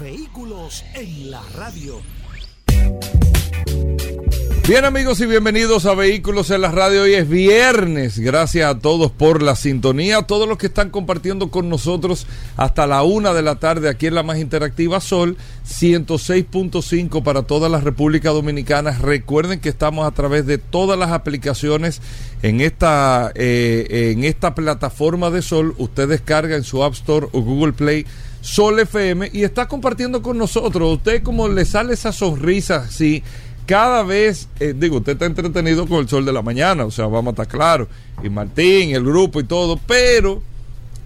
Vehículos en la radio. Bien amigos y bienvenidos a Vehículos en la Radio. Hoy es viernes. Gracias a todos por la sintonía, a todos los que están compartiendo con nosotros hasta la una de la tarde aquí en la más interactiva Sol 106.5 para toda la República Dominicana. Recuerden que estamos a través de todas las aplicaciones en esta, eh, en esta plataforma de Sol. Usted descarga en su App Store o Google Play Sol FM y está compartiendo con nosotros. Usted como le sale esa sonrisa así cada vez, eh, digo, usted está entretenido con el sol de la mañana, o sea, vamos a estar claros, y Martín, el grupo y todo, pero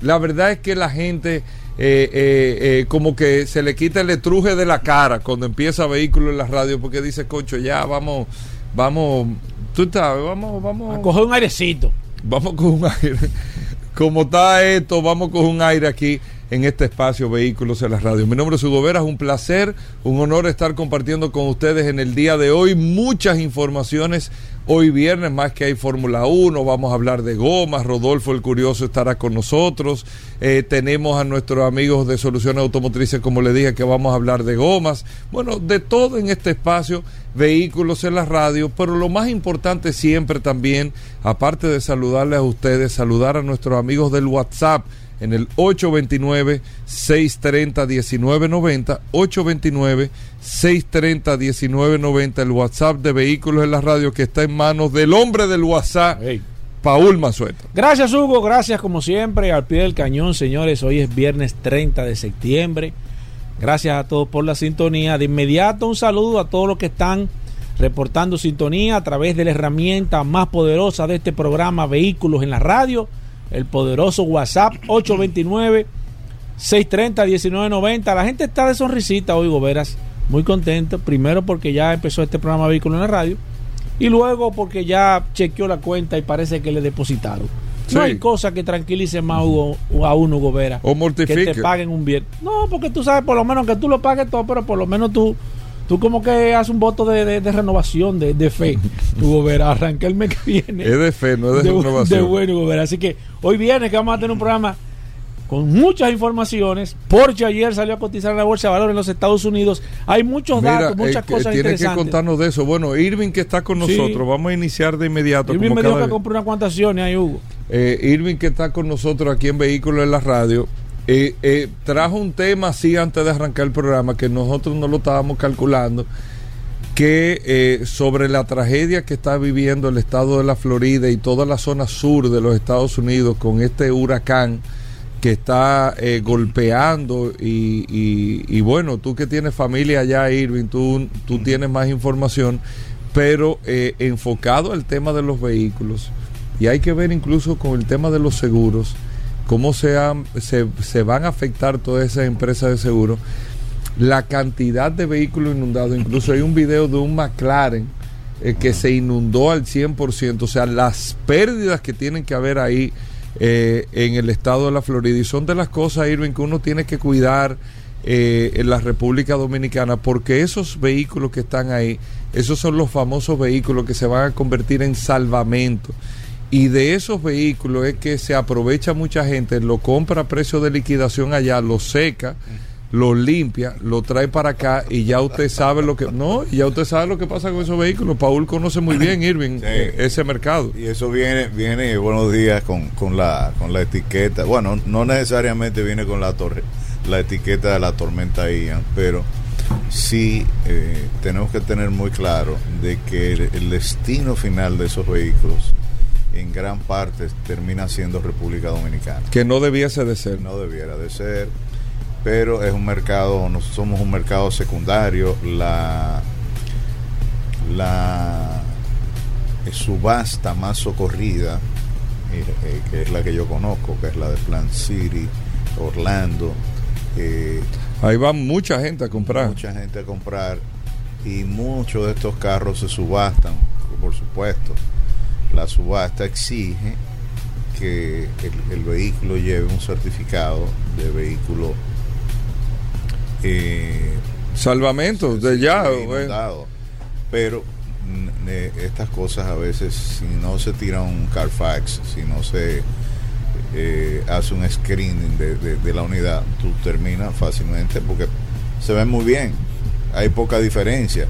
la verdad es que la gente eh, eh, como que se le quita el estruje de la cara cuando empieza vehículo en la radio, porque dice, concho, ya vamos, vamos, tú sabes, vamos, vamos. A coger un airecito. Vamos con un aire. Como está esto, vamos con un aire aquí en este espacio Vehículos en la Radio. Mi nombre es Hugo Vera, es un placer, un honor estar compartiendo con ustedes en el día de hoy muchas informaciones. Hoy viernes, más que hay Fórmula 1, vamos a hablar de gomas. Rodolfo el Curioso estará con nosotros. Eh, tenemos a nuestros amigos de Soluciones Automotrices, como le dije, que vamos a hablar de gomas. Bueno, de todo en este espacio, vehículos en la radio. Pero lo más importante siempre también, aparte de saludarles a ustedes, saludar a nuestros amigos del WhatsApp en el 829-630-1990, 829-630-1990, el WhatsApp de Vehículos en la Radio que está en manos del hombre del WhatsApp, hey. Paul Mazueta. Gracias Hugo, gracias como siempre, al pie del cañón, señores, hoy es viernes 30 de septiembre. Gracias a todos por la sintonía. De inmediato un saludo a todos los que están reportando sintonía a través de la herramienta más poderosa de este programa Vehículos en la Radio el poderoso WhatsApp 829-630-1990. La gente está de sonrisita hoy, Goberas, muy contento. Primero porque ya empezó este programa Vehículo en la Radio y luego porque ya chequeó la cuenta y parece que le depositaron. No hay cosa que tranquilice más a uno, Gobera. O mortifique. Que te paguen un bien. No, porque tú sabes, por lo menos que tú lo pagues todo, pero por lo menos tú tú como que haces un voto de, de, renovación, de, de, fe. Tú verás, arranca el mes que viene. Es de fe, no es de, renovación. De bueno, verás. Así que hoy viene que vamos a tener un programa con muchas informaciones. Porsche ayer salió a cotizar en la bolsa de valores en los Estados Unidos. Hay muchos datos, muchas eh, cosas tiene interesantes. que contarnos de eso. Bueno, Irving que está con nosotros, sí. vamos a iniciar de inmediato. Irving me dijo que compró unas cuantas acciones ahí, Hugo. Eh, Irving que está con nosotros aquí en Vehículos en la Radio. Eh, eh, trajo un tema así antes de arrancar el programa que nosotros no lo estábamos calculando que eh, sobre la tragedia que está viviendo el estado de la Florida y toda la zona sur de los Estados Unidos con este huracán que está eh, golpeando y, y, y, bueno, tú que tienes familia allá, Irving, tú, tú tienes más información, pero eh, enfocado al tema de los vehículos y hay que ver incluso con el tema de los seguros cómo se, han, se, van a afectar todas esas empresas de seguro la cantidad de vehículos inundados. Incluso hay un video de un McLaren eh, que se inundó al 100%. O sea, las pérdidas que tienen que haber ahí eh, en el estado de la Florida. Y son de las cosas, Irving, que uno tiene que cuidar eh, en la República Dominicana, porque esos vehículos que están ahí, esos son los famosos vehículos que se van a convertir en salvamento. Y de esos vehículos es que se aprovecha mucha gente, lo compra a precio de liquidación allá, lo seca lo limpia, lo trae para acá y ya usted sabe lo que no, ya usted sabe lo que pasa con esos vehículos. Paul conoce muy bien Irving sí. ese mercado. Y eso viene viene buenos días con, con la con la etiqueta. Bueno, no necesariamente viene con la torre la etiqueta de la tormenta Ian, pero sí eh, tenemos que tener muy claro de que el, el destino final de esos vehículos en gran parte termina siendo República Dominicana. Que no debiese de ser. No debiera de ser pero es un mercado, no somos un mercado secundario, la, la subasta más socorrida, eh, que es la que yo conozco, que es la de Plant City, Orlando, eh, Ahí va mucha gente a comprar. mucha gente a comprar y muchos de estos carros se subastan, por supuesto. La subasta exige que el, el vehículo lleve un certificado de vehículo eh, Salvamentos de ya. Pero mm, eh, estas cosas a veces, si no se tira un Carfax, si no se eh, hace un screening de, de- de la unidad, tú terminas fácilmente porque se ve muy bien. Hay poca diferencia.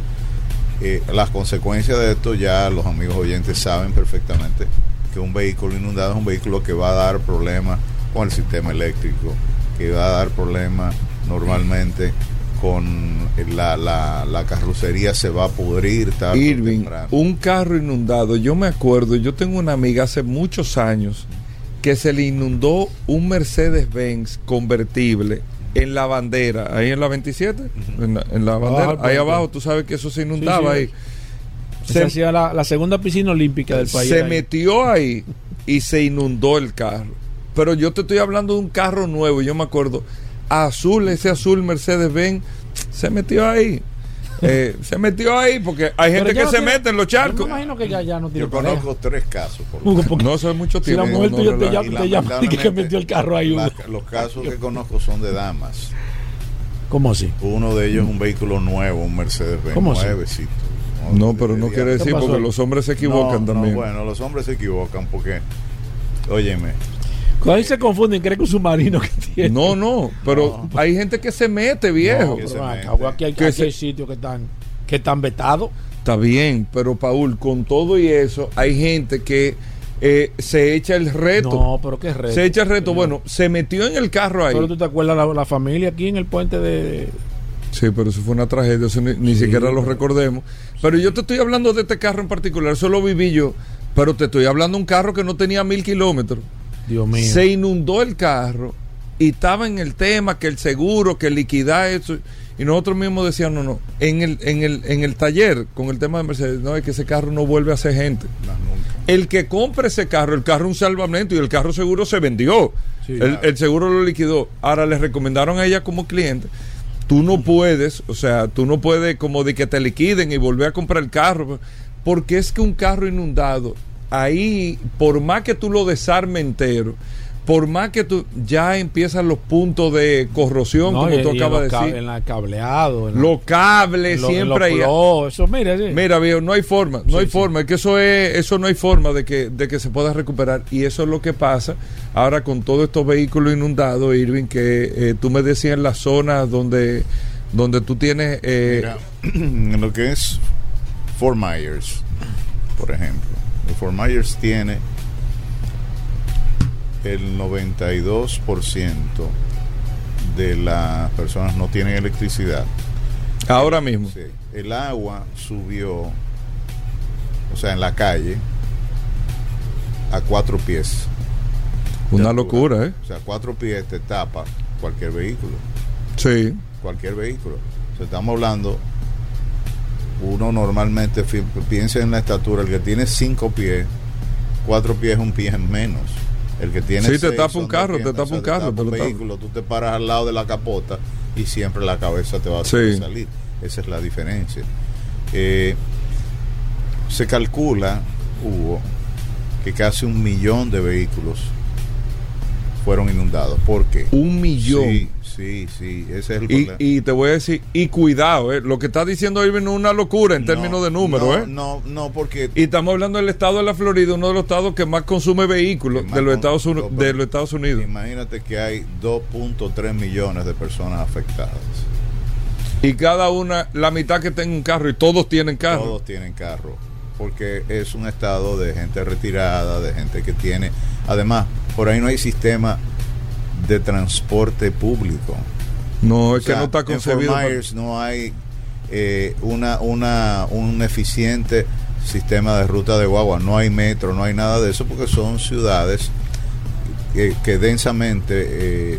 Eh, las consecuencias de esto ya los amigos oyentes saben perfectamente que un vehículo inundado es un vehículo que va a dar problemas con el sistema eléctrico, que va a dar problemas normalmente con la, la, la carrocería se va a pudrir tarde Irving, un carro inundado. Yo me acuerdo, yo tengo una amiga hace muchos años que se le inundó un Mercedes-Benz convertible en la bandera, ahí en la 27, en, la, en la bandera, ahí abajo, tú sabes que eso se inundaba sí. ahí. Se, Se, hacía la, la segunda piscina olímpica del país. se ahí. metió ahí y se inundó el carro. Pero yo te estoy hablando de un carro nuevo, yo me acuerdo, azul, ese azul Mercedes-Benz, se metió ahí. Eh, se metió ahí porque hay gente que no se tiene- mete en los Yo charcos. me imagino que ya, ya no tiene Yo pareja. conozco tres casos. por No, eso es mucho si la tiempo. mujer no, tuya no, te no, llama, Y te llama y que lamentablemente, metió el carro ahí. Hugo. la- los casos que conozco son de damas. ¿Cómo así? Uno de ellos es un vehículo nuevo, un Mercedes-Benz ¿Cómo así? nuevecito. No, pero no quiere de- decir porque los hombres se equivocan No, no, también. bueno, los hombres se equivocan porque, óyeme, ahí se confunden, creen que es un submarino que tiene. No, no, pero hay gente que se mete, viejo. No, que se mete. aquí hay, Que aquí se- hay sitios que están, que están vetados. Está bien, pero Paul, con todo y eso, hay gente que eh, se echa el reto. No, pero qué reto. se echa el reto. señor. Bueno, se metió en el carro ahí. Pero tú te acuerdas la, la familia aquí en el puente de. Sí, pero eso fue una tragedia, eso ni, ni Sí, siquiera lo recordemos. Pero yo te estoy hablando de este carro en particular, eso lo viví yo. Pero te estoy hablando de un carro que no tenía mil kilómetros. Dios mío. Se inundó el carro y estaba en el tema que el seguro, que liquidar eso. Y nosotros mismos decíamos, no, no, en el, en el, en el taller, con el tema de Mercedes, no, es que ese carro no vuelve a ser gente. más nunca. El que compre ese carro, el carro es un salvamento y el carro seguro se vendió. Sí, el, claro. el seguro lo liquidó. Ahora le recomendaron a ella como cliente. Tú no puedes, o sea, tú no puedes como de que te liquiden y volver a comprar el carro. Porque es que un carro inundado, ahí, por más que tú lo desarmes entero, por más que tú ya empiezan los puntos de corrosión, No, como y- tú acabas de decir. En la cableado. en la- Los cables en siempre plos, Eso, mira, sí. Mira, viejo, no hay forma, no Sí, hay sí. forma, es que eso es, eso no hay forma de que, de que se pueda recuperar y eso es lo que pasa ahora con todos estos vehículos inundados, Irving, que eh, tú me decías en las zonas donde, donde tú tienes, eh, Mira, en lo que es Fort Myers, por ejemplo, el Fort Myers tiene el 92% de las personas no tienen electricidad. ahora mismo, Sí, el agua subió, o sea, en la calle, a cuatro pies. una altura. locura, ¿eh? O sea, cuatro pies te tapa cualquier vehículo Sí, cualquier vehículo. O sea, estamos hablando, uno normalmente piensa en la estatura, el que tiene cinco pies, cuatro pies es un pie menos. El que tiene Sí, te tapa un carro, te piernas, tapa un carro, te un vehículo, tú te paras al lado de la capota y siempre la cabeza te va a Sí. salir. Esa es la diferencia. Eh, se calcula, Hugo, que casi un millón de vehículos fueron inundados. ¿Por qué? un millón. Sí, sí, sí, ese es el Y, problema. y te voy a decir, y cuidado, ¿eh? lo que está diciendo Irving es una locura en No, términos de número, no, ¿eh? No, no, porque Y estamos hablando del estado de la Florida, uno de los estados que más consume vehículos más de los, Estados Uni- no, de los Estados Unidos. imagínate que hay 2.3 millones de personas afectadas. Y cada una, la mitad que tenga un carro y todos tienen carro. Todos tienen carro. Porque es un estado de gente retirada, de gente que tiene. Además, por ahí no hay sistema de transporte público. No, O es sea, que no está en Fort concebido. para- Myers no hay eh, una, una, un eficiente sistema de ruta de guagua, no hay metro, no hay nada de eso, porque son ciudades que, que densamente eh,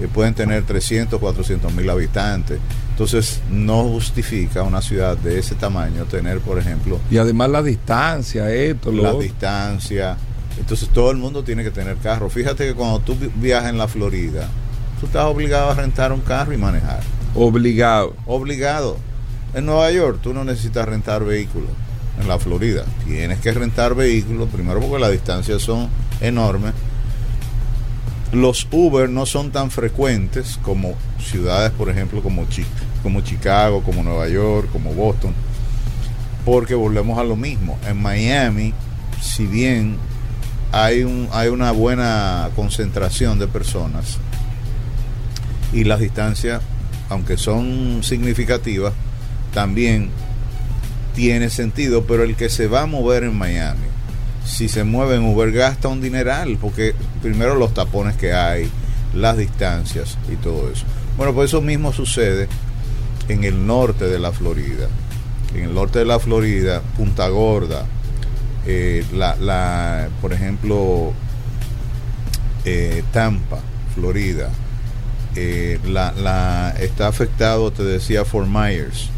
eh, pueden tener 300, 400 mil habitantes. Entonces, no justifica una ciudad de ese tamaño tener, por ejemplo, Y además la distancia, esto, lo la distancia. Entonces, todo el mundo tiene que tener carro. Fíjate que cuando tú vi- viajas en la Florida, tú estás obligado a rentar un carro y manejar. Obligado. Obligado. En Nueva York tú no necesitas rentar vehículos. En la Florida tienes que rentar vehículos, primero porque las distancias son enormes. Los Uber no son tan frecuentes como ciudades, por ejemplo, como, Chi- como Chicago, como Nueva York, como Boston. Porque volvemos a lo mismo. En Miami, si bien hay, un, hay una buena concentración de personas y las distancias, aunque son significativas, también tiene sentido, pero el que se va a mover en Miami, si se mueve en Uber gasta un dineral, porque primero los tapones que hay, las distancias y todo eso. Bueno, pues eso mismo sucede en el norte de la Florida. En el norte de la Florida, Punta Gorda, eh, la, la, por ejemplo, eh, Tampa, Florida, eh, la, la, está afectado, te decía, Fort Myers.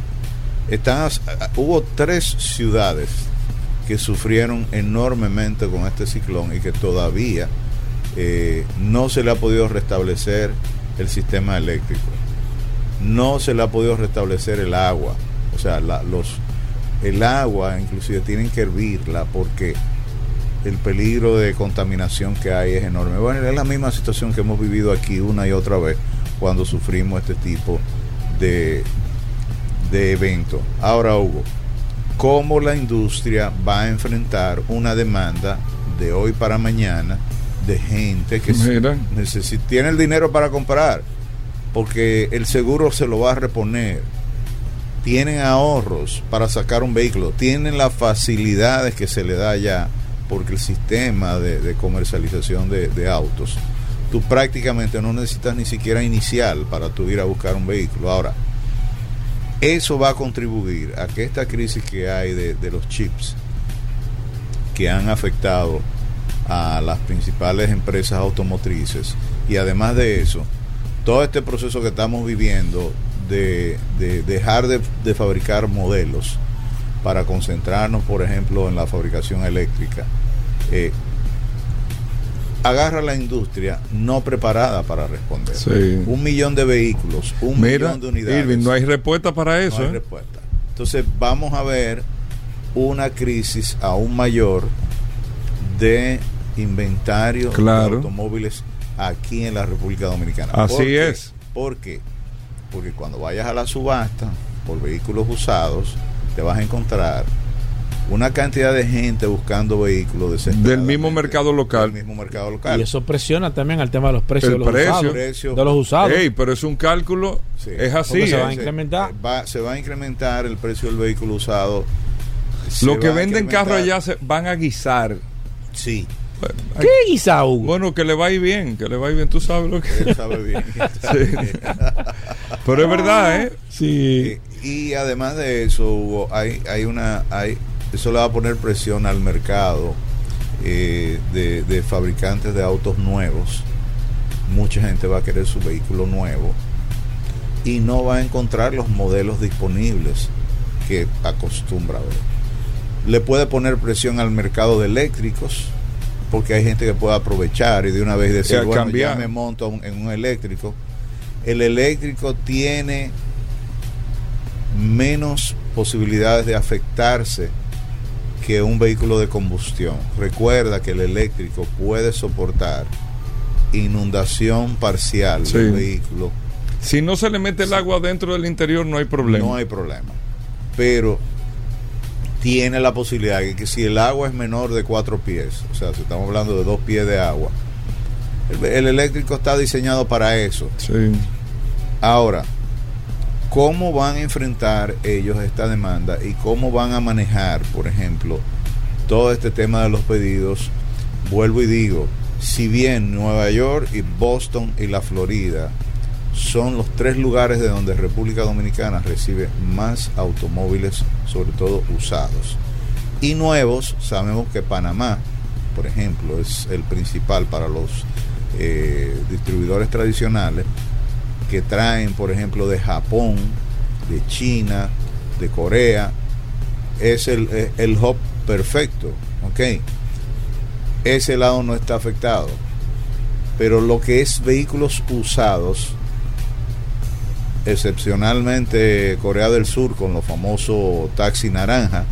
Hubo tres ciudades que sufrieron enormemente con este ciclón y que todavía eh, no se le ha podido restablecer el sistema eléctrico. No se le ha podido restablecer el agua. O sea, los, el agua inclusive tienen que hervirla porque el peligro de contaminación que hay es enorme. Bueno, es la misma situación que hemos vivido aquí una y otra vez cuando sufrimos este tipo de, de evento. Ahora, Hugo, ¿cómo la industria va a enfrentar una demanda de hoy para mañana de gente que necesita, tiene el dinero para comprar? Porque el seguro se lo va a reponer. Tienen ahorros para sacar un vehículo. Tienen las facilidades que se le da ya porque el sistema de, de comercialización de, de autos, tú prácticamente no necesitas ni siquiera inicial para tú ir a buscar un vehículo. Ahora, eso va a contribuir a que esta crisis que hay de, de los chips que han afectado a las principales empresas automotrices y además de eso, todo este proceso que estamos viviendo de, de dejar de, de fabricar modelos para concentrarnos, por ejemplo, en la fabricación eléctrica, eh, agarra la industria no preparada para responder. Sí. Un millón de vehículos, un Mira, millón de unidades. Irving, no hay respuesta para eso. No hay ¿eh? respuesta. Entonces vamos a ver una crisis aún mayor de inventario Claro. de automóviles aquí en la República Dominicana. Así ¿Por qué? es. ¿Por qué? Porque cuando vayas a la subasta por vehículos usados, te vas a encontrar una cantidad de gente buscando vehículos Del mismo mercado local. Del mismo mercado local. Y eso presiona también al tema de los precios de los precio. usados. Precio. De los usados. Ey, pero es un cálculo, Sí. es así. Se ¿eh? va a incrementar. va- se va a incrementar el precio del vehículo usado. Lo que venden incrementar- carros allá se van a guisar. Sí, ¿Qué guisa, Hugo? bueno, que le va a ir bien, que le va a ir bien, tú sabes lo que él sabe bien. Pero es verdad, ¿eh? sí. Eh, y además de eso, Hugo, hay, hay una, hay, eso le va a poner presión al mercado eh, de, de fabricantes de autos nuevos. Mucha gente va a querer su vehículo nuevo y no va a encontrar los modelos disponibles que acostumbra ver. Le puede poner presión al mercado de eléctricos porque hay gente que puede aprovechar y de una vez decir, bueno, cambiar. ya me monto en un eléctrico. El eléctrico tiene menos posibilidades de afectarse que un vehículo de combustión. Recuerda que el eléctrico puede soportar inundación parcial Sí. del vehículo, Si no se le mete el agua dentro del interior, no hay problema. no hay problema. Pero tiene la posibilidad de que si el agua es menor de cuatro pies, o sea, si estamos hablando de dos pies de agua, el, el eléctrico está diseñado para eso. Sí. Ahora, ¿cómo van a enfrentar ellos esta demanda y cómo van a manejar, por ejemplo, todo este tema de los pedidos? Vuelvo y digo, si bien Nueva York y Boston y la Florida son los tres lugares de donde República Dominicana recibe más automóviles, sobre todo usados. Y nuevos, sabemos que Panamá, por ejemplo, es el principal para los eh, distribuidores tradicionales que traen, por ejemplo, de Japón, de China, de Corea, es el, eh, el hub perfecto, ¿ok? Ese lado no está afectado. Pero lo que es vehículos usados, excepcionalmente Corea del Sur con los famosos taxi naranja,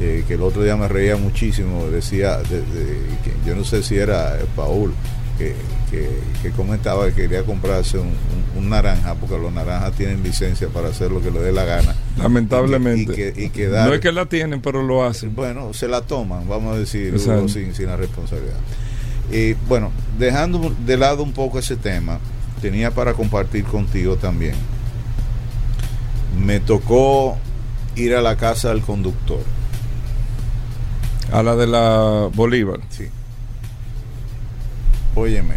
eh, que el otro día me reía muchísimo, decía, de, de, que yo no sé si era Paul, que, que, que comentaba que quería comprarse un, un, un, naranja, porque los naranjas tienen licencia para hacer lo que le dé la gana. Lamentablemente. Y que, y que dar, no es que la tienen, pero lo hacen. Bueno, se la toman, vamos a decir, sin, sin la responsabilidad. Y bueno, dejando de lado un poco ese tema, tenía para compartir contigo también. Me tocó ir a la casa del conductor. A la de la Bolívar. Sí. Óyeme,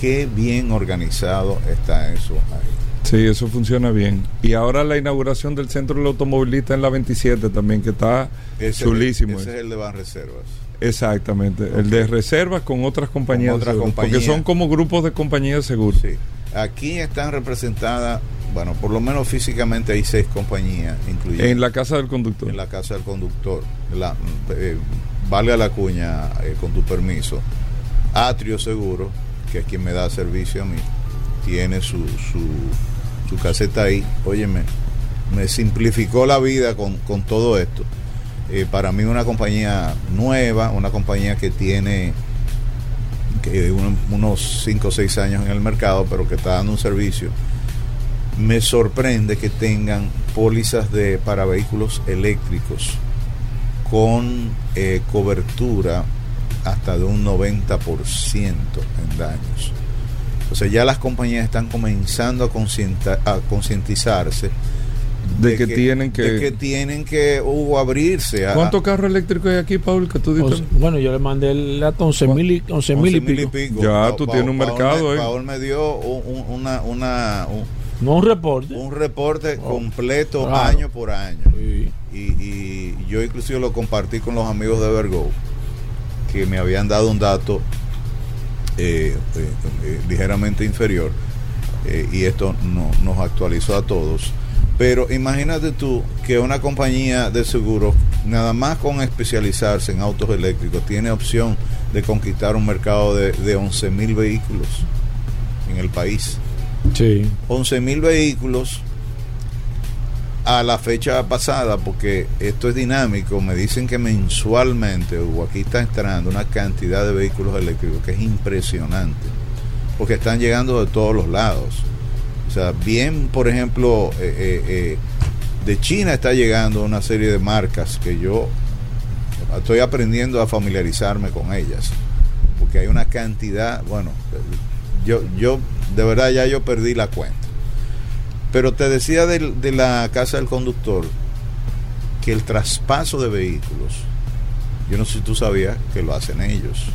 qué bien organizado está eso ahí. Sí, eso funciona bien. Y ahora la inauguración del centro del automovilista en la 27 también, que está ese chulísimo. Ese es el de Banreservas. Exactamente, okay. el de reservas con otras compañías, con otras compañías. porque son como grupos de compañías de seguros. Sí. Aquí están representadas, bueno, por lo menos físicamente hay seis compañías, incluyendo en la casa del conductor. En la casa del conductor. La, eh, valga la cuña, eh, con tu permiso. Atrio Seguro, que es quien me da servicio a mí, tiene su, su, su caseta ahí. Óyeme, me simplificó la vida con, con todo esto. Eh, para mí una compañía nueva, una compañía que tiene que un, unos 5 o 6 años en el mercado, pero que está dando un servicio. Me sorprende que tengan pólizas de para vehículos eléctricos con eh, cobertura hasta de un 90% en daños. O sea, ya las compañías están comenzando a concientizarse de, de que, que, tienen que de que tienen que uh, abrirse. A, ¿Cuántos carros eléctricos hay aquí, Paul? Que tú dices? Bueno, yo le mandé el dato 11 mil y, 11 mil y, pico. y pico. Ya, tú tienes un Paul mercado. Me, eh. Paul me dio un, una, una un, no un reporte. Un reporte oh, completo claro. año por año. Sí. Y, y, yo inclusive lo compartí con los amigos de Vergo, que me habían dado un dato eh, eh, eh, ligeramente inferior. y esto no, nos actualizó a todos. Pero imagínate tú que una compañía de seguros, nada más con especializarse en autos eléctricos, tiene opción de conquistar un mercado de, de 11 mil vehículos en el país. Sí. 11 mil vehículos a la fecha pasada, porque esto es dinámico, me dicen que mensualmente, o aquí está entrando una cantidad de vehículos eléctricos que es impresionante, porque están llegando de todos los lados. O sea, bien, por ejemplo, eh, eh, eh, de China está llegando una serie de marcas que yo estoy aprendiendo a familiarizarme con ellas, porque hay una cantidad, bueno, yo, yo de verdad ya yo perdí la cuenta. Pero te decía de, de, la casa del conductor que el traspaso de vehículos, yo no sé si tú sabías que lo hacen ellos.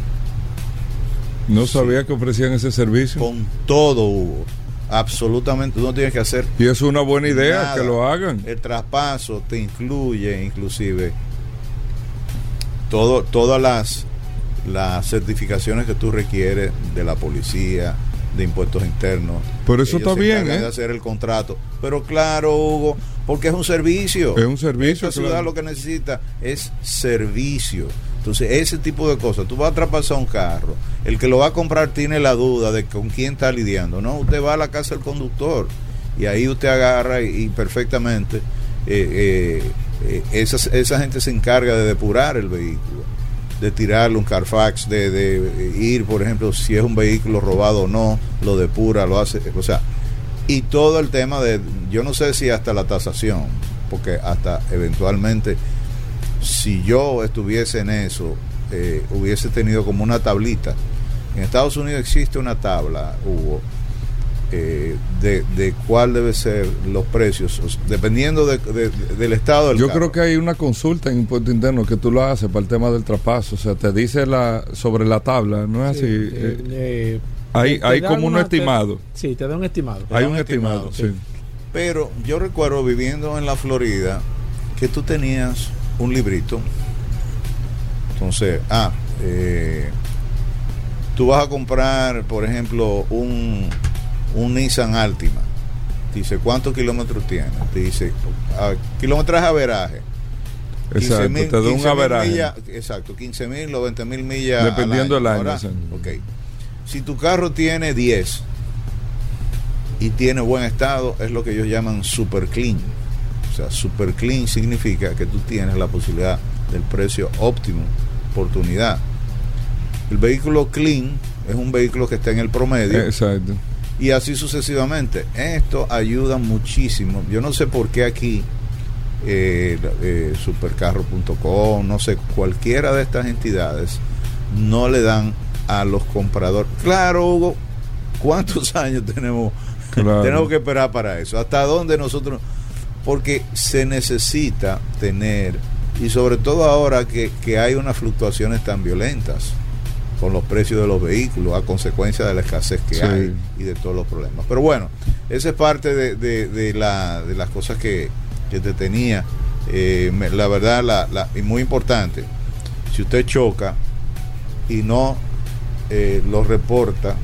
No sabía sí. que ofrecían ese servicio. Con todo hubo. Absolutamente, tú no tienes que hacer. Y es una buena idea nada. que lo hagan. El traspaso te incluye, inclusive, todo, todas las, las certificaciones que tú requieres de la policía, de impuestos internos. Pero eso está bien, ¿eh? De hacer el contrato. Pero claro, Hugo, porque es un servicio. Es un servicio. Esta ciudad lo que necesita es servicio. Entonces, ese tipo de cosas. Tú vas a traspasar un carro. El que lo va a comprar tiene la duda de con quién está lidiando. No, usted va a la casa del conductor y ahí usted agarra y, y perfectamente eh, eh, esa, esa gente se encarga de depurar el vehículo de tirarle un Carfax, de, de, ir, por ejemplo, si es un vehículo robado o no, lo depura, lo hace, o sea, y todo el tema de, yo no sé si hasta la tasación, porque hasta eventualmente, si yo estuviese en eso, eh, hubiese tenido como una tablita. En Estados Unidos existe una tabla, Hugo, eh, de, de, cuál debe ser los precios, dependiendo de, de, del estado del Yo carro. creo que hay una consulta en impuesto interno que tú lo haces para el tema del traspaso, o sea, te dice la sobre la tabla, ¿no es Sí, así? eh, eh, hay te hay da como un una- te- estimado. sí, te da un estimado. Hay un un estimado, estimado, sí. Pero yo recuerdo viviendo en la Florida que tú tenías un librito. Entonces, ah, eh, tú vas a comprar, por ejemplo, un, un Nissan Altima. Dice, ¿cuántos kilómetros tiene? Te dice, ah, kilometraje averaje. Exacto, 15.000 te da un 15.000 averaje. millas, exacto, 15 mil o 20 mil millas. Dependiendo del año. Ok. Si tu carro tiene 10 y tiene buen estado, es lo que ellos llaman super clean. O sea, super clean significa que tú tienes la posibilidad del precio óptimo, oportunidad. El vehículo clean es un vehículo que está en el promedio Exacto. Y así sucesivamente. Esto ayuda muchísimo. Yo no sé por qué aquí eh, eh, supercarro.com, no sé, cualquiera de estas entidades no le dan a los compradores. Claro, Hugo, ¿cuántos años tenemos, Claro. tenemos que esperar para eso? ¿Hasta dónde nosotros? Porque se necesita tener, y sobre todo ahora que, que hay unas fluctuaciones tan violentas con los precios de los vehículos a consecuencia de la escasez que Sí. hay y de todos los problemas. Pero bueno, esa es parte de, de- de la, de las cosas que, que te tenía. Eh, la verdad, la, la- y muy importante, si usted choca y no eh, lo reporta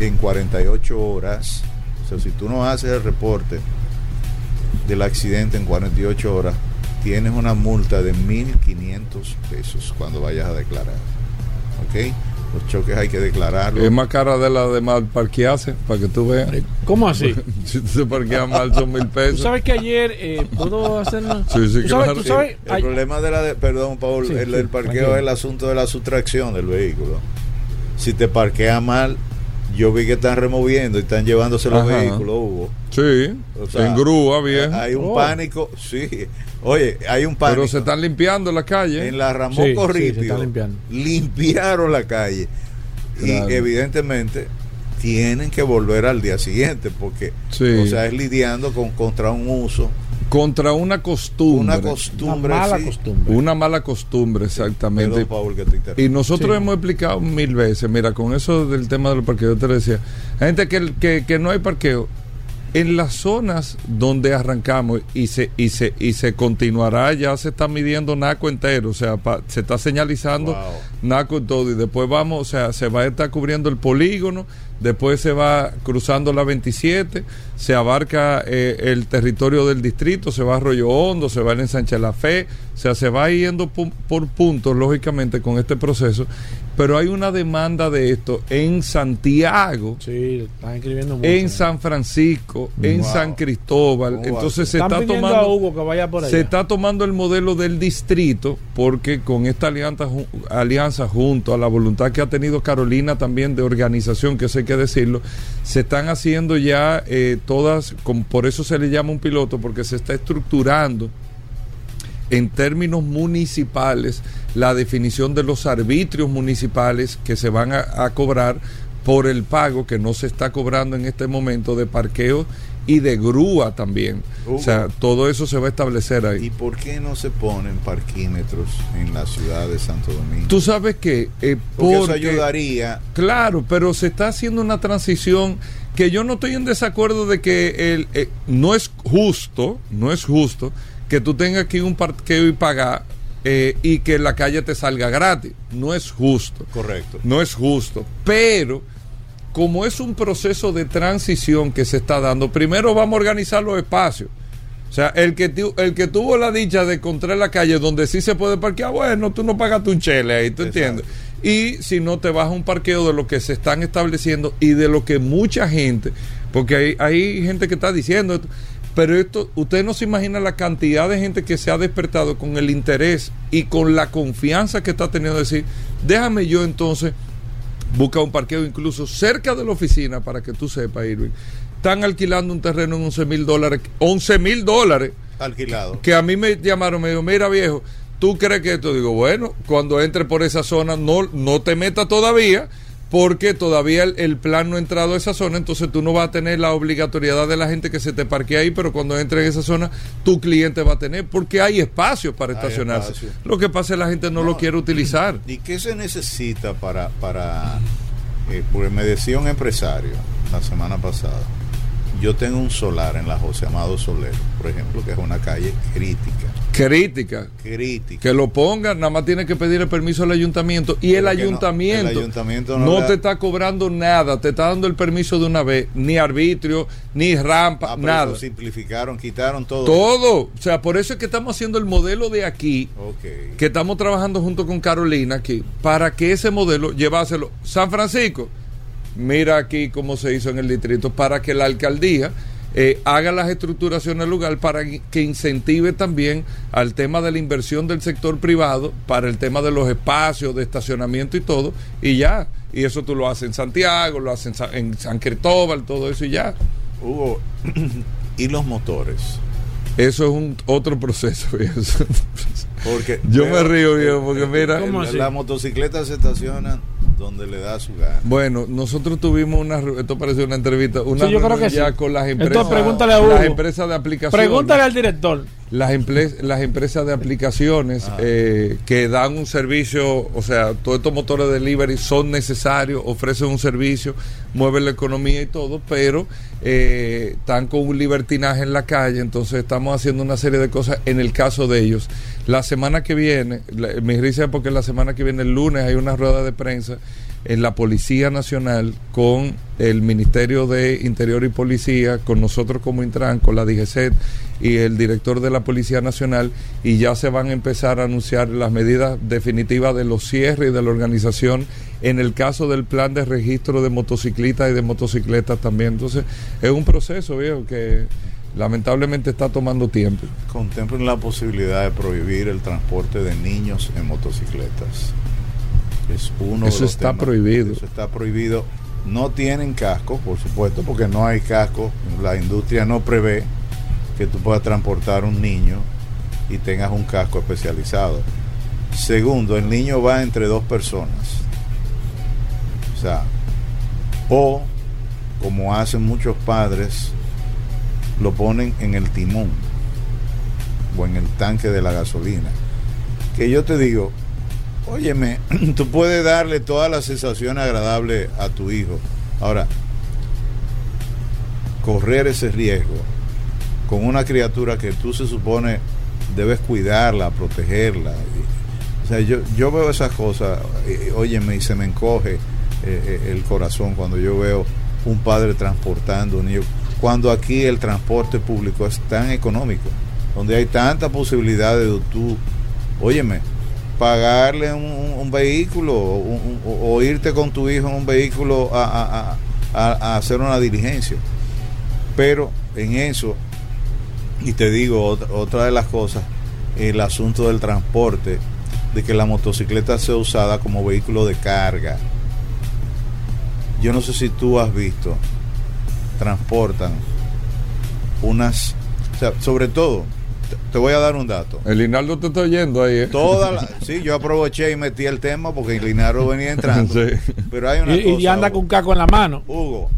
en 48 horas, o sea, si tú no haces el reporte del accidente en 48 horas, tienes una multa de 1.500 pesos cuando vayas a declarar. ¿Ok? Los choques hay que declararlos. Es más cara de la de mal parquearse, para que tú veas. ¿Cómo así? Si tú se parqueas mal son mil Tú pesos. sabes que ayer eh, puedo hacerlo. Sí, sí, tú sabes, claro. tú sabes, El ay- problema de la de, perdón, Paul, Sí, el, sí, del parqueo es el asunto de la sustracción del vehículo. Si te parquea mal, yo vi que están removiendo y están llevándose los Ajá. vehículos, Hugo. Sí, O sea, en grúa, bien. Hay un Oh. pánico, sí. Oye, hay un pánico. Pero se están limpiando la calle. en la Ramón Sí, sí, se Corripio limpiaron la calle. Claro. Y evidentemente tienen que volver al día siguiente porque Sí. o sea, es lidiando con contra un uso, Contra una costumbre. una una costumbre mala sí. costumbre. Una mala costumbre, exactamente. Perdón, Paul, que te interrumpa. Y nosotros Sí. hemos explicado mil veces, mira, con eso del tema de los parqueos, yo te decía, hay gente que, que, que no hay parqueo. En las zonas donde arrancamos y se, y se, y se continuará, ya se está midiendo Naco entero, o sea, pa- se está señalizando Wow. Naco y todo, y después vamos, o sea, se va a estar cubriendo el polígono, después se va cruzando la 27, se abarca eh, el territorio del distrito, se va a Arroyo Hondo, se va a Ensanche La Fe, o sea, se va yendo por puntos, lógicamente, con este proceso, pero hay una demanda de esto en Santiago, Sí, están escribiendo mucho. en San Francisco, en. San Cristóbal, ¿Cómo entonces se está tomando... Hugo que vaya por. Se está tomando el modelo del distrito porque con esta alianza, alianza junto a la voluntad que ha tenido Carolina también de organización, que eso hay que decirlo, se están haciendo ya eh, todas, con- por eso se le llama un piloto, porque se está estructurando en términos municipales la definición de los arbitrios municipales que se van a, a cobrar por el pago que no se está cobrando en este momento de parqueo y de grúa también. O sea, todo eso se va a establecer ahí. ¿Y por qué no se ponen parquímetros en la ciudad de Santo Domingo? Tú sabes que eh, porque eso ayudaría Claro, pero se está haciendo una transición que yo no estoy en desacuerdo de que el, eh, no es justo, no es justo que tú tengas que ir a un parqueo y pagar eh, y que la calle te salga gratis. No es justo. correcto. No es justo. Pero como es un proceso de transición que se está dando, primero vamos a organizar los espacios. O sea, el que, tu- el que tuvo la dicha de encontrar la calle donde sí se puede parquear, bueno, tú no pagaste un chele ahí, ¿tú Exacto. entiendes? Y si no te vas a un parqueo de lo que se están estableciendo y de lo que mucha gente, porque hay, hay gente que está diciendo esto, pero esto, usted no se imagina la cantidad de gente que se ha despertado con el interés y con la confianza que está teniendo de decir, déjame yo entonces busca un parqueo incluso cerca de la oficina para que tú sepas, Irving. Están alquilando un terreno en 11 mil dólares. 11 mil dólares. Alquilado. Que a mí me llamaron, me dijo, mira viejo, ¿tú crees que esto? Digo, bueno, cuando entre por esa zona no, no te metas todavía porque todavía el, el plan no ha entrado a esa zona, entonces tú no vas a tener la obligatoriedad de la gente que se te parquee ahí, pero cuando entre en esa zona, tu cliente va a tener, porque hay espacio para Hay estacionarse. espacio. Lo que pasa es que la gente no, No. lo quiere utilizar. ¿Y qué se necesita para, para eh, porque me decía un empresario la semana pasada, yo tengo un solar en la José Amado Soler, por ejemplo, que es una calle crítica, Crítica. crítica. que lo pongan, nada más tiene que pedir el permiso al ayuntamiento y el que no, ayuntamiento, el ayuntamiento no, te da- está cobrando nada, te está dando el permiso de una vez, ni arbitrio, ni rampa, Ah, nada. simplificaron, quitaron todo. Todo, o sea, por eso es que estamos haciendo el modelo de aquí, Ok. que estamos trabajando junto con Carolina aquí, para que ese modelo lleváselo. San Francisco, mira aquí cómo se hizo en el distrito, para que la alcaldía eh, haga las estructuraciones del lugar para que incentive también al tema de la inversión del sector privado, para el tema de los espacios, de estacionamiento y todo, y ya. Y eso tú lo haces en Santiago, lo haces en San, en San Cristóbal, todo eso y ya. Hugo, ¿y los motores? Eso es un otro proceso. eso. Porque Yo me río, viejo, porque mira, ¿Cómo la, la motocicleta se estaciona donde le da su gana. Bueno, nosotros tuvimos una, esto parece una entrevista, una Sí, yo creo reunión que ya sí. con las Entonces, empresas, pregúntale a las empresas de aplicaciones, Pregúntale al director. las, las empresas de aplicaciones eh, que dan un servicio, o sea, todos estos motores de delivery son necesarios, ofrecen un servicio, mueven la economía y todo, pero eh, están con un libertinaje en la calle, entonces estamos haciendo una serie de cosas en el caso de ellos. La semana que viene, la- me risa porque la semana que viene, el lunes, hay una rueda de prensa en la Policía Nacional con el Ministerio de Interior y Policía, con nosotros como Intran, con la DGCET y el director de la Policía Nacional, y ya se van a empezar a anunciar las medidas definitivas de los cierres y de la organización en el caso del plan de registro de motociclistas y de motocicletas también. Entonces, es un proceso, viejo, que lamentablemente está tomando tiempo. Contemplen la posibilidad de prohibir el transporte de niños en motocicletas. Es uno de Eso los está temas- prohibido. Eso está prohibido. No tienen casco, por supuesto, porque no hay casco. La industria no prevé que tú puedas transportar un niño y tengas un casco especializado. Segundo, el niño va entre dos personas. O sea, o como hacen muchos padres, lo ponen en el timón o en el tanque de la gasolina. Que yo te digo, óyeme, tú puedes darle toda la sensación agradable a tu hijo. Ahora, correr ese riesgo con una criatura que tú se supone debes cuidarla, protegerla. O sea, yo, yo veo esas cosas, eh, óyeme, y se me encoge eh, eh, el corazón cuando yo veo un padre transportando un niño. Cuando aquí el transporte público es tan económico, donde hay tanta posibilidad de tú, óyeme, pagarle un, vehículo o, irte con tu hijo en un vehículo a, a- hacer una diligencia. Pero en eso, y te digo ot- otra de las cosas, el asunto del transporte, de que la motocicleta sea usada como vehículo de carga. Yo no sé si tú has visto, transportan unas, o sea, sobre todo, te- te voy a dar un dato. El Linaldo te está oyendo ahí, ¿eh? Toda la- sí, yo aproveché y metí el tema porque el Linaro venía entrando. Sí. Pero hay una Y, y cosa, anda Hugo. con un caco en la mano. Hugo,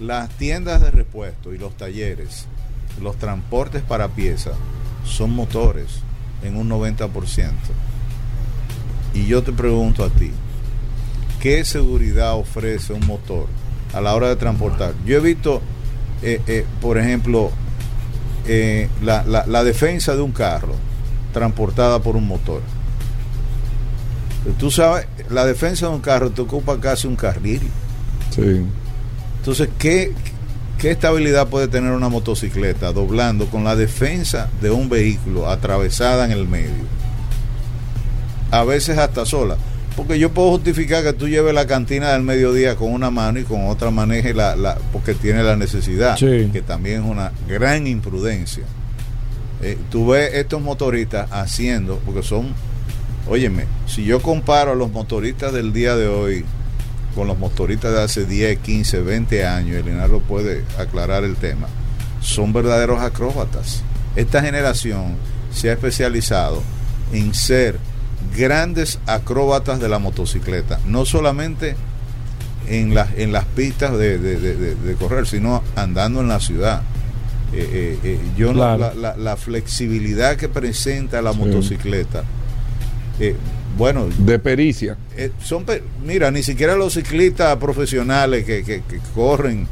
las tiendas de repuesto y los talleres, los transportes para piezas, son motores en un 90%. Y yo te pregunto a ti, ¿qué seguridad ofrece un motor a la hora de transportar? Yo he visto, eh, eh, por ejemplo, eh, la, la- la defensa de un carro transportada por un motor. Tú sabes, la defensa de un carro te ocupa casi un carril. Sí. Entonces, ¿qué, ¿qué estabilidad puede tener una motocicleta doblando con la defensa de un vehículo atravesada en el medio? A veces hasta sola. Porque yo puedo justificar que tú lleves la cantina del mediodía con una mano y con otra maneje la, la porque tiene la necesidad, Sí. que también es una gran imprudencia. Eh, tú ves estos motoristas haciendo, porque son, óyeme, si yo comparo a los motoristas del día de hoy con los motoristas de hace 10, 15, 20 años, el Leonardo puede aclarar el tema, son verdaderos acróbatas. Esta generación se ha especializado en ser grandes acróbatas de la motocicleta, no solamente en las, en las pistas de, de- de- de- de correr, sino andando en la ciudad. Eh, eh, eh, yo Claro. la, la- la flexibilidad que presenta la Sí. motocicleta, bueno, De pericia. son mira ni siquiera los ciclistas profesionales que, que- que corren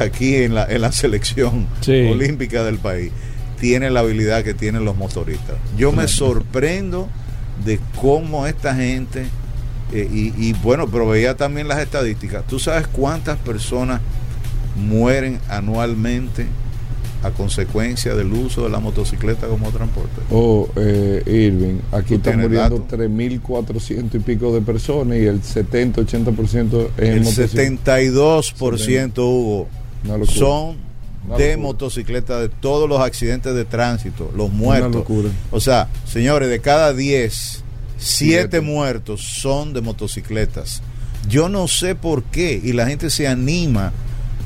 aquí en la, en la selección Sí. olímpica del país tienen la habilidad que tienen los motoristas yo me sorprendo de cómo esta gente eh, y, y bueno pero veía también las estadísticas tú sabes cuántas personas mueren anualmente a consecuencia del uso de la motocicleta como transporte. Oh, eh, Irving, aquí ¿Tú están muriendo dato? 3.400 y pico de personas y el 70-80% es El motocicleta. 72% Hugo son de motocicleta de todos los accidentes de tránsito, los muertos. locura. O sea, señores, de cada 10, 7 Siete. muertos son de motocicletas. Yo no sé por qué y la gente se anima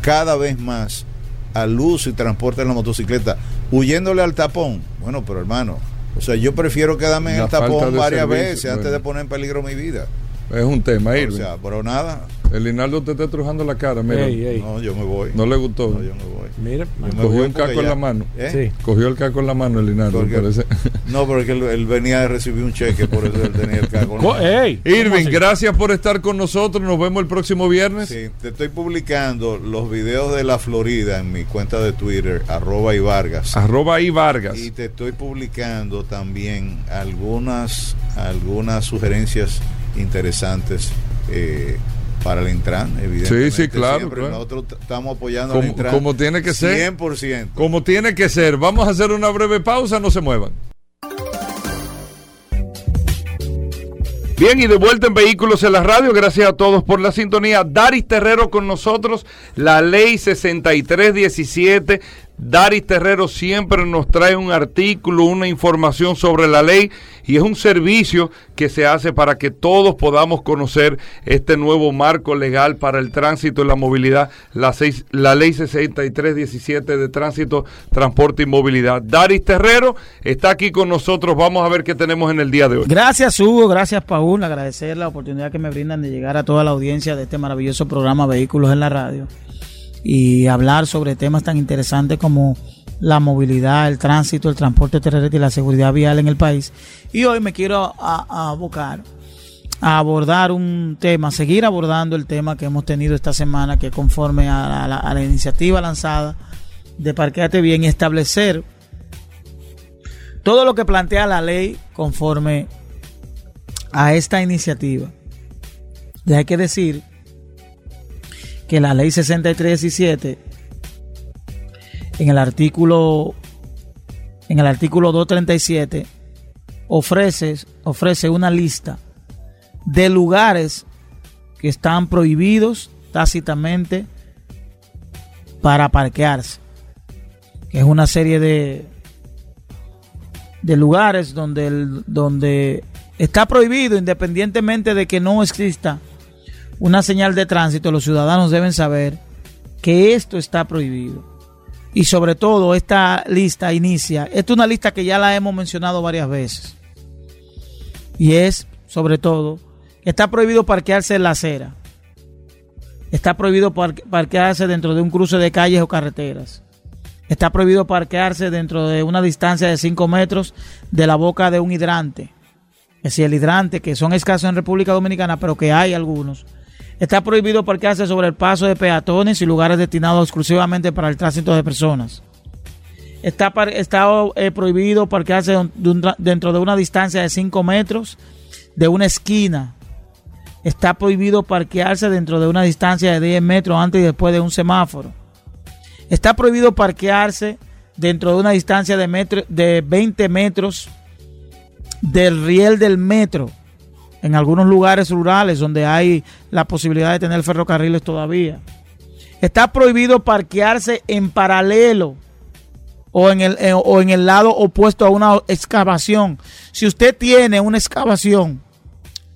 cada vez más al uso y transporte de la motocicleta, huyéndole al tapón. Bueno, pero hermano, o sea, yo prefiero quedarme en La el tapón varias servicio, veces antes de poner en peligro mi vida. Es un tema, O Irving. sea, pero nada, el Linaldo te está estrujando la cara, mira. Ey, ey. no, yo me voy. No le gustó. No, yo me voy. Mira, Yo me Cogió porque caco en la mano. ¿Eh? sí. Cogió el caco en la mano el Linaldo, Porque- parece. No, pero es que él, él venía de recibir un cheque, por eso él tenía el cago. en la mano. ey, ¿cómo Irving, así? gracias por estar con nosotros. Nos vemos el próximo viernes. Sí, te estoy publicando los videos de la Florida en mi cuenta de Twitter, arroba y Vargas. Arroba ahí Vargas. Y te estoy publicando también algunas, algunas sugerencias interesantes eh, para el Intran, evidentemente. Sí, sí, claro, Siempre claro. Nosotros estamos apoyando al Como- Intran. como tiene que ser. 100%. Como tiene que ser. Vamos a hacer una breve pausa, no se muevan. Bien, y de vuelta en Vehículos en la Radio, gracias a todos por la sintonía. Daris Terrero con nosotros, la ley 6317. Daris Terrero siempre nos trae un artículo, una información sobre la ley y es un servicio que se hace para que todos podamos conocer este nuevo marco legal para el tránsito y la movilidad, la, seis- la ley 6317 de tránsito, transporte y movilidad. Daris Terrero está aquí con nosotros, vamos a ver qué tenemos en el día de hoy. Gracias Hugo, gracias Paul, agradecer la oportunidad que me brindan de llegar a toda la audiencia de este maravilloso programa Vehículos en la Radio y hablar sobre temas tan interesantes como la movilidad, el tránsito, el transporte terrestre y la seguridad vial en el país. Y hoy me quiero abocar a abordar un tema, seguir abordando el tema que hemos tenido esta semana, que conforme a la iniciativa lanzada de Parqueate Bien y establecer todo lo que plantea la ley conforme a esta iniciativa. Y hay que decir que la ley 6317 en el artículo en el artículo 237 ofrece ofrece una lista de lugares que están prohibidos tácitamente para parquearse. Que es una serie de de lugares donde donde está prohibido independientemente de que no exista una señal de tránsito, los ciudadanos deben saber que esto está prohibido. Y sobre todo esta lista inicia, esta es una lista que ya la hemos mencionado varias veces. Y es, sobre todo, está prohibido parquearse en la acera. Está prohibido par- parquearse dentro de un cruce de calles o carreteras. Está prohibido parquearse dentro de una distancia de 5 metros de la boca de un hidrante. Es decir, el hidrante, que son escasos en República Dominicana, pero que hay algunos. Está prohibido parquearse sobre el paso de peatones y lugares destinados exclusivamente para el tránsito de personas. Está, está eh, prohibido parquearse dentro de una distancia de 5 metros de una esquina. Está prohibido parquearse dentro de una distancia de 10 metros antes y después de un semáforo. Está prohibido parquearse dentro de una distancia de, metro, de 20 metros del riel del metro en algunos lugares rurales donde hay la posibilidad de tener ferrocarriles todavía. Está prohibido parquearse en paralelo o en el, eh, o en el lado opuesto a una excavación. Si usted tiene una excavación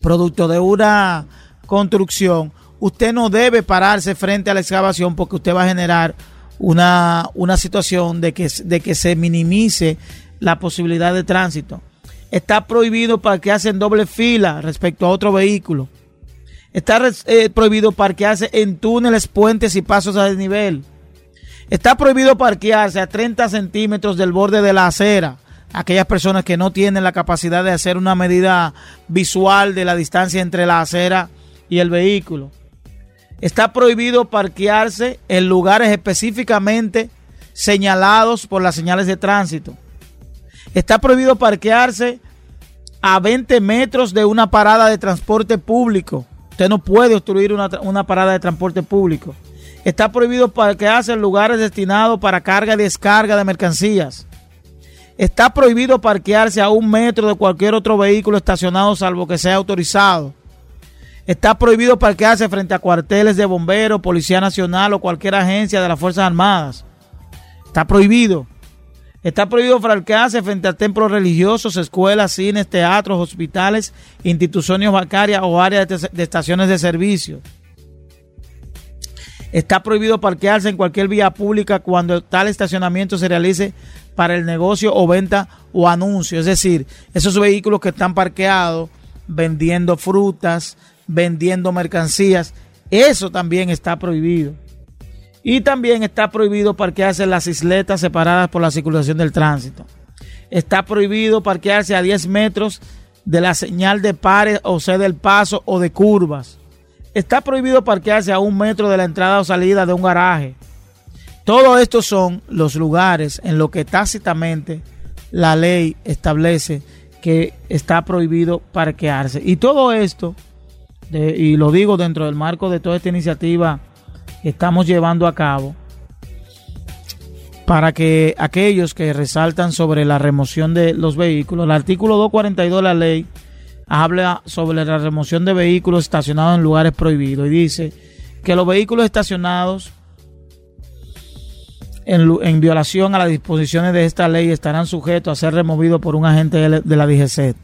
producto de una construcción, usted no debe pararse frente a la excavación porque usted va a generar una, una situación de que, de que se minimice la posibilidad de tránsito. Está prohibido parquearse en doble fila respecto a otro vehículo. Está eh, prohibido parquearse en túneles, puentes y pasos a desnivel. Está prohibido parquearse a 30 centímetros del borde de la acera. Aquellas personas que no tienen la capacidad de hacer una medida visual de la distancia entre la acera y el vehículo. Está prohibido parquearse en lugares específicamente señalados por las señales de tránsito. Está prohibido parquearse a 20 metros de una parada de transporte público. Usted no puede obstruir una, una parada de transporte público. Está prohibido parquearse en lugares destinados para carga y descarga de mercancías. Está prohibido parquearse a un metro de cualquier otro vehículo estacionado salvo que sea autorizado. Está prohibido parquearse frente a cuarteles de bomberos, Policía Nacional o cualquier agencia de las Fuerzas Armadas. Está prohibido. Está prohibido parquearse frente a templos religiosos, escuelas, cines, teatros, hospitales, instituciones bancarias o áreas de estaciones de servicio. Está prohibido parquearse en cualquier vía pública cuando tal estacionamiento se realice para el negocio o venta o anuncio. Es decir, esos vehículos que están parqueados vendiendo frutas, vendiendo mercancías, eso también está prohibido. Y también está prohibido parquearse en las isletas separadas por la circulación del tránsito. Está prohibido parquearse a 10 metros de la señal de pares o sea del paso o de curvas. Está prohibido parquearse a un metro de la entrada o salida de un garaje. Todos estos son los lugares en los que tácitamente la ley establece que está prohibido parquearse. Y todo esto, y lo digo dentro del marco de toda esta iniciativa estamos llevando a cabo, para que aquellos que resaltan sobre la remoción de los vehículos, el artículo 242 de la ley habla sobre la remoción de vehículos estacionados en lugares prohibidos y dice que los vehículos estacionados en, en, violación a las disposiciones de esta ley estarán sujetos a ser removidos por un agente de, la DGC.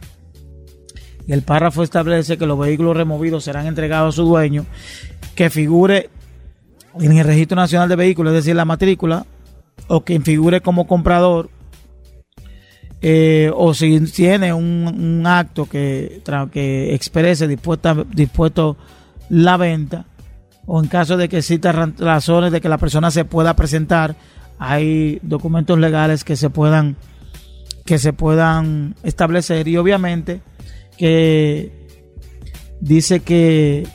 Y el párrafo establece que los vehículos removidos serán entregados a su dueño, que figure en el registro nacional de vehículos, es decir, la matrícula, o quien figure como comprador eh, o si tiene un, un acto que, que exprese dispuesta, dispuesto la venta, o en caso de que existan razones de que la persona se pueda presentar, hay documentos legales que se puedan que se puedan establecer. Y obviamente que dice que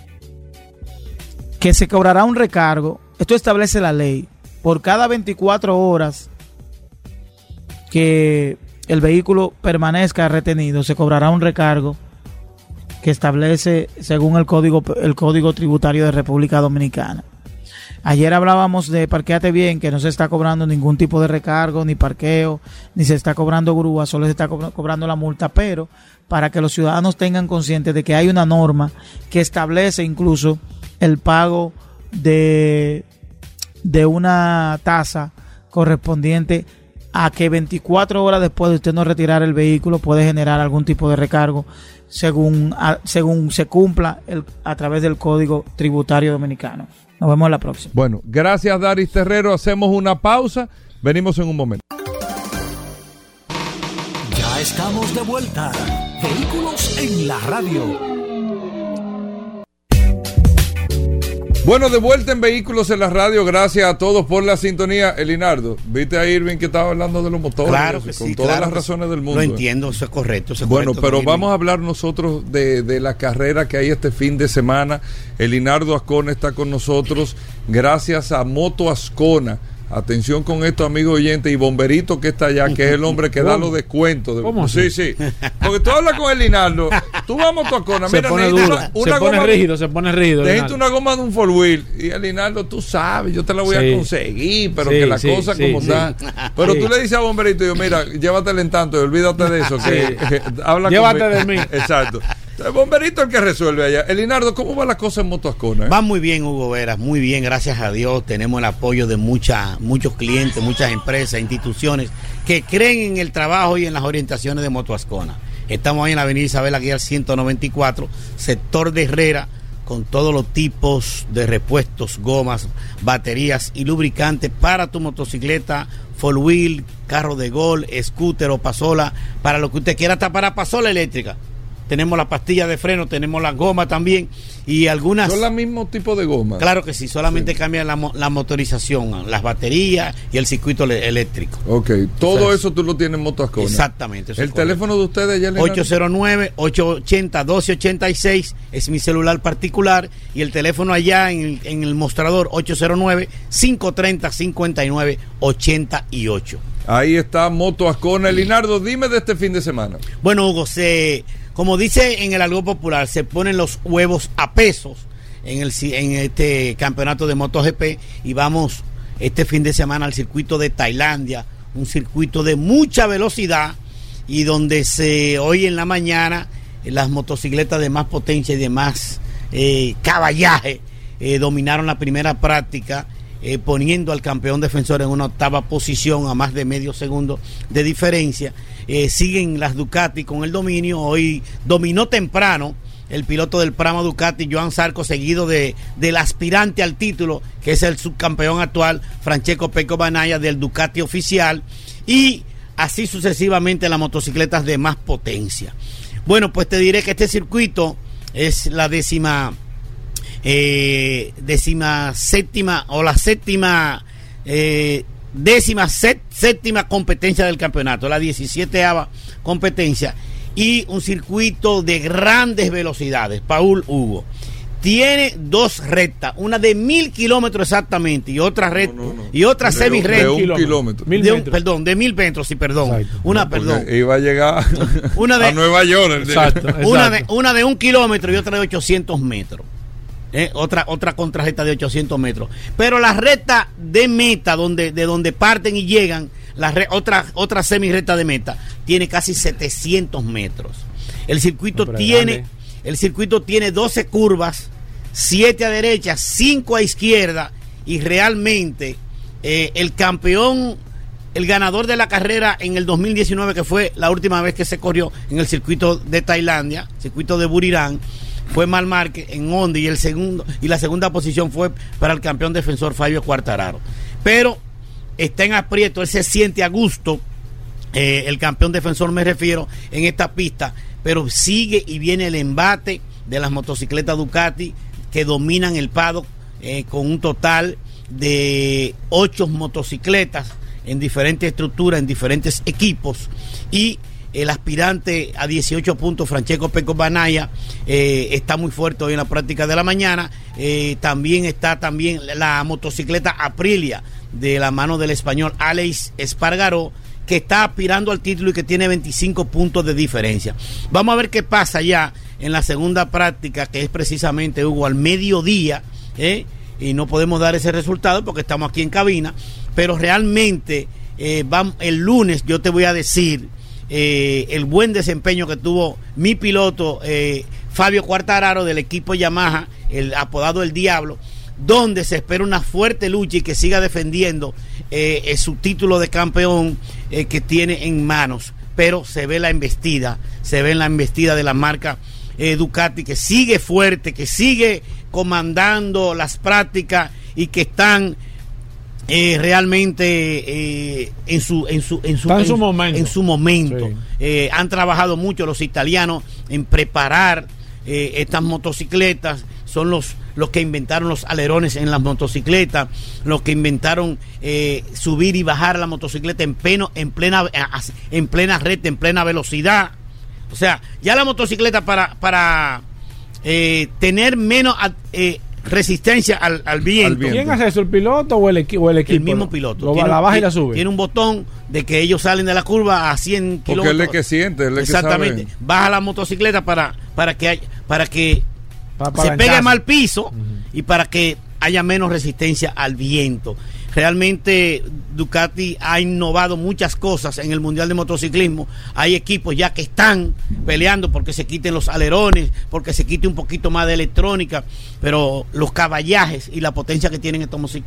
que se cobrará un recargo, esto establece la ley, por cada 24 horas que el vehículo permanezca retenido, se cobrará un recargo que establece según el código el código tributario de República Dominicana. Ayer hablábamos de parqueate bien, que no se está cobrando ningún tipo de recargo, ni parqueo, ni se está cobrando grúa, solo se está cobrando la multa, pero para que los ciudadanos tengan consciente de que hay una norma que establece incluso el pago de, de una tasa correspondiente a que 24 horas después de usted no retirar el vehículo puede generar algún tipo de recargo según, a, según se cumpla el, a través del Código Tributario Dominicano. Nos vemos la próxima. Bueno, gracias Daris Terrero. Hacemos una pausa. Venimos en un momento. Ya estamos de vuelta. Vehículos en la radio. Bueno, de vuelta en Vehículos en la Radio, gracias a todos por la sintonía. Elinardo, viste a Irving que estaba hablando de los motores, claro que con sí, todas claro las razones del mundo. Lo entiendo, eso es correcto. Eso es bueno, correcto, pero vamos a hablar nosotros de, de, la carrera que hay este fin de semana. Elinardo Ascona está con nosotros gracias a Moto Ascona. Atención con esto, amigo oyente, y Bomberito que está allá, que es el hombre que da los descuentos. De... ¿Cómo sí, sí. Porque tú hablas con el Linaldo, tú vas a Motoacona, se mira, pone duro, una, se pone goma, rígido, se pone rígido. una goma de un four wheel. Y el Linaldo, tú sabes, yo te la voy Sí. a conseguir, pero Sí, que cosas sí, como sí. están. Pero tú le dices a Bomberito, yo, mira, llévatele en tanto y olvídate de eso. Que, que habla Llévate conmigo. de mí. Exacto. El Bomberito el que resuelve allá. El Linardo, ¿cómo va la cosa en Motoascona? eh? Va muy bien, Hugo Veras, muy bien, gracias a Dios. Tenemos el apoyo de mucha, muchos clientes, muchas empresas, instituciones que creen en el trabajo y en las orientaciones de Motoascona. Estamos ahí en la avenida Isabel Aguilar 194, sector de Herrera, con todos los tipos de repuestos, gomas, baterías y lubricantes para tu motocicleta, four wheel, carro de gol, scooter o pasola, para lo que usted quiera, hasta para pasola eléctrica. Tenemos la pastilla de freno, tenemos la goma también y algunas... ¿Son los mismos tipos de goma? Claro que sí, solamente Sí. cambia la, la motorización, las baterías y el circuito eléctrico. Ok, todo Entonces, eso tú lo tienes en Motoascona. Exactamente. El correcto. teléfono de ustedes ya le 809-880-1286 es mi celular particular y el teléfono allá en el, en el mostrador 809-530-5988. Ahí está Moto Ascona. Linardo, dime de este fin de semana. Bueno, Hugo, se, como dice en el algo popular, se ponen los huevos a pesos en, el, este campeonato de MotoGP y vamos este fin de semana al circuito de Tailandia, un circuito de mucha velocidad y donde se hoy en la mañana eh, las motocicletas de más potencia y de más eh, caballaje eh, dominaron la primera práctica poniendo al campeón defensor en una octava posición a más de medio segundo de diferencia. Eh, siguen las Ducati con el dominio. Hoy dominó temprano el piloto del Prama Ducati, Joan Sarco, seguido de, del aspirante al título, que es el subcampeón actual, Francesco Peco Banaya, del Ducati oficial. Y así sucesivamente las motocicletas de más potencia. Bueno, pues te diré que este circuito es la décima eh, décima séptima o la séptima eh, décima set- séptima competencia del campeonato, la 17 competencia y un circuito de grandes velocidades, Paul Hugo. Tiene dos rectas, una de mil kilómetros exactamente y otra recta No, no, no. y otra De- semi de un kilómetro. Mil De un- perdón, de mil metros, sí, perdón. Exacto. Una, perdón. Iba a llegar Una de- a Nueva York. Exacto, Una de, exacto. una de un kilómetro y otra de 800 metros. ¿Eh? Otra, otra contrarreta de 800 metros. Pero la recta de meta, donde, de donde parten y llegan, la re- otra, otra semirrecta de meta, tiene casi 700 metros. El circuito No, tiene, grande. el circuito tiene 12 curvas, 7 a derecha, 5 a izquierda, y realmente eh, el campeón el ganador de la carrera en el 2019, que fue la última vez que se corrió en el circuito de Tailandia, circuito de Burirán, fue Mal Márquez en Honda y el segundo y la segunda posición fue para el campeón defensor Fabio Cuartararo. Pero está en aprieto, él se siente a gusto, eh, el campeón defensor me refiero, en esta pista, pero sigue y viene el embate de las motocicletas Ducati que dominan el paddock eh, con un total de ocho motocicletas en diferentes estructuras, en diferentes equipos y el aspirante a 18 puntos, Francesco Peco Banaya, eh, está muy fuerte hoy en la práctica de la mañana. Eh, también está también la motocicleta Aprilia de la mano del español Alex Espargaró, que está aspirando al título y que tiene 25 puntos de diferencia. Vamos a ver qué pasa ya en la segunda práctica, que es precisamente, Hugo, al mediodía, ¿eh? y no podemos dar ese resultado porque estamos aquí en cabina, pero realmente el lunes yo te voy a decir eh, el buen desempeño que tuvo mi piloto eh, Fabio Cuartararo del equipo Yamaha, el apodado El Diablo, donde se espera una fuerte lucha y que siga defendiendo eh, su título de campeón que tiene en manos. Pero se ve la embestida, se ve la embestida de la marca Ducati que sigue fuerte, que sigue comandando las prácticas y que están eh, realmente eh, en su en su en su, en su momento. en su momento. Sí. Eh, han trabajado mucho los italianos en preparar estas motocicletas son los los que inventaron los alerones en las motocicletas los que inventaron subir y bajar la motocicleta en pleno en plena en plena red en plena velocidad o sea ya la motocicleta para para eh, tener menos eh, resistencia al, al viento, viento. ¿Quién hace eso? ¿El piloto o el, equi- o el equipo? el mismo piloto. Lo- Tiene la un- baja y la sube. Tiene un botón de que ellos salen de la curva a 100 Porque kilómetros. él es que siente, él es que Exactamente. sabe. Baja la motocicleta para, para que, hay- para que para se pegue mal piso y para que haya menos resistencia al viento. Realmente Ducati ha innovado muchas cosas en el Mundial de Motociclismo. Hay equipos ya que están peleando porque se quiten los alerones, porque se quite un poquito más de electrónica, pero los caballajes y la potencia que tienen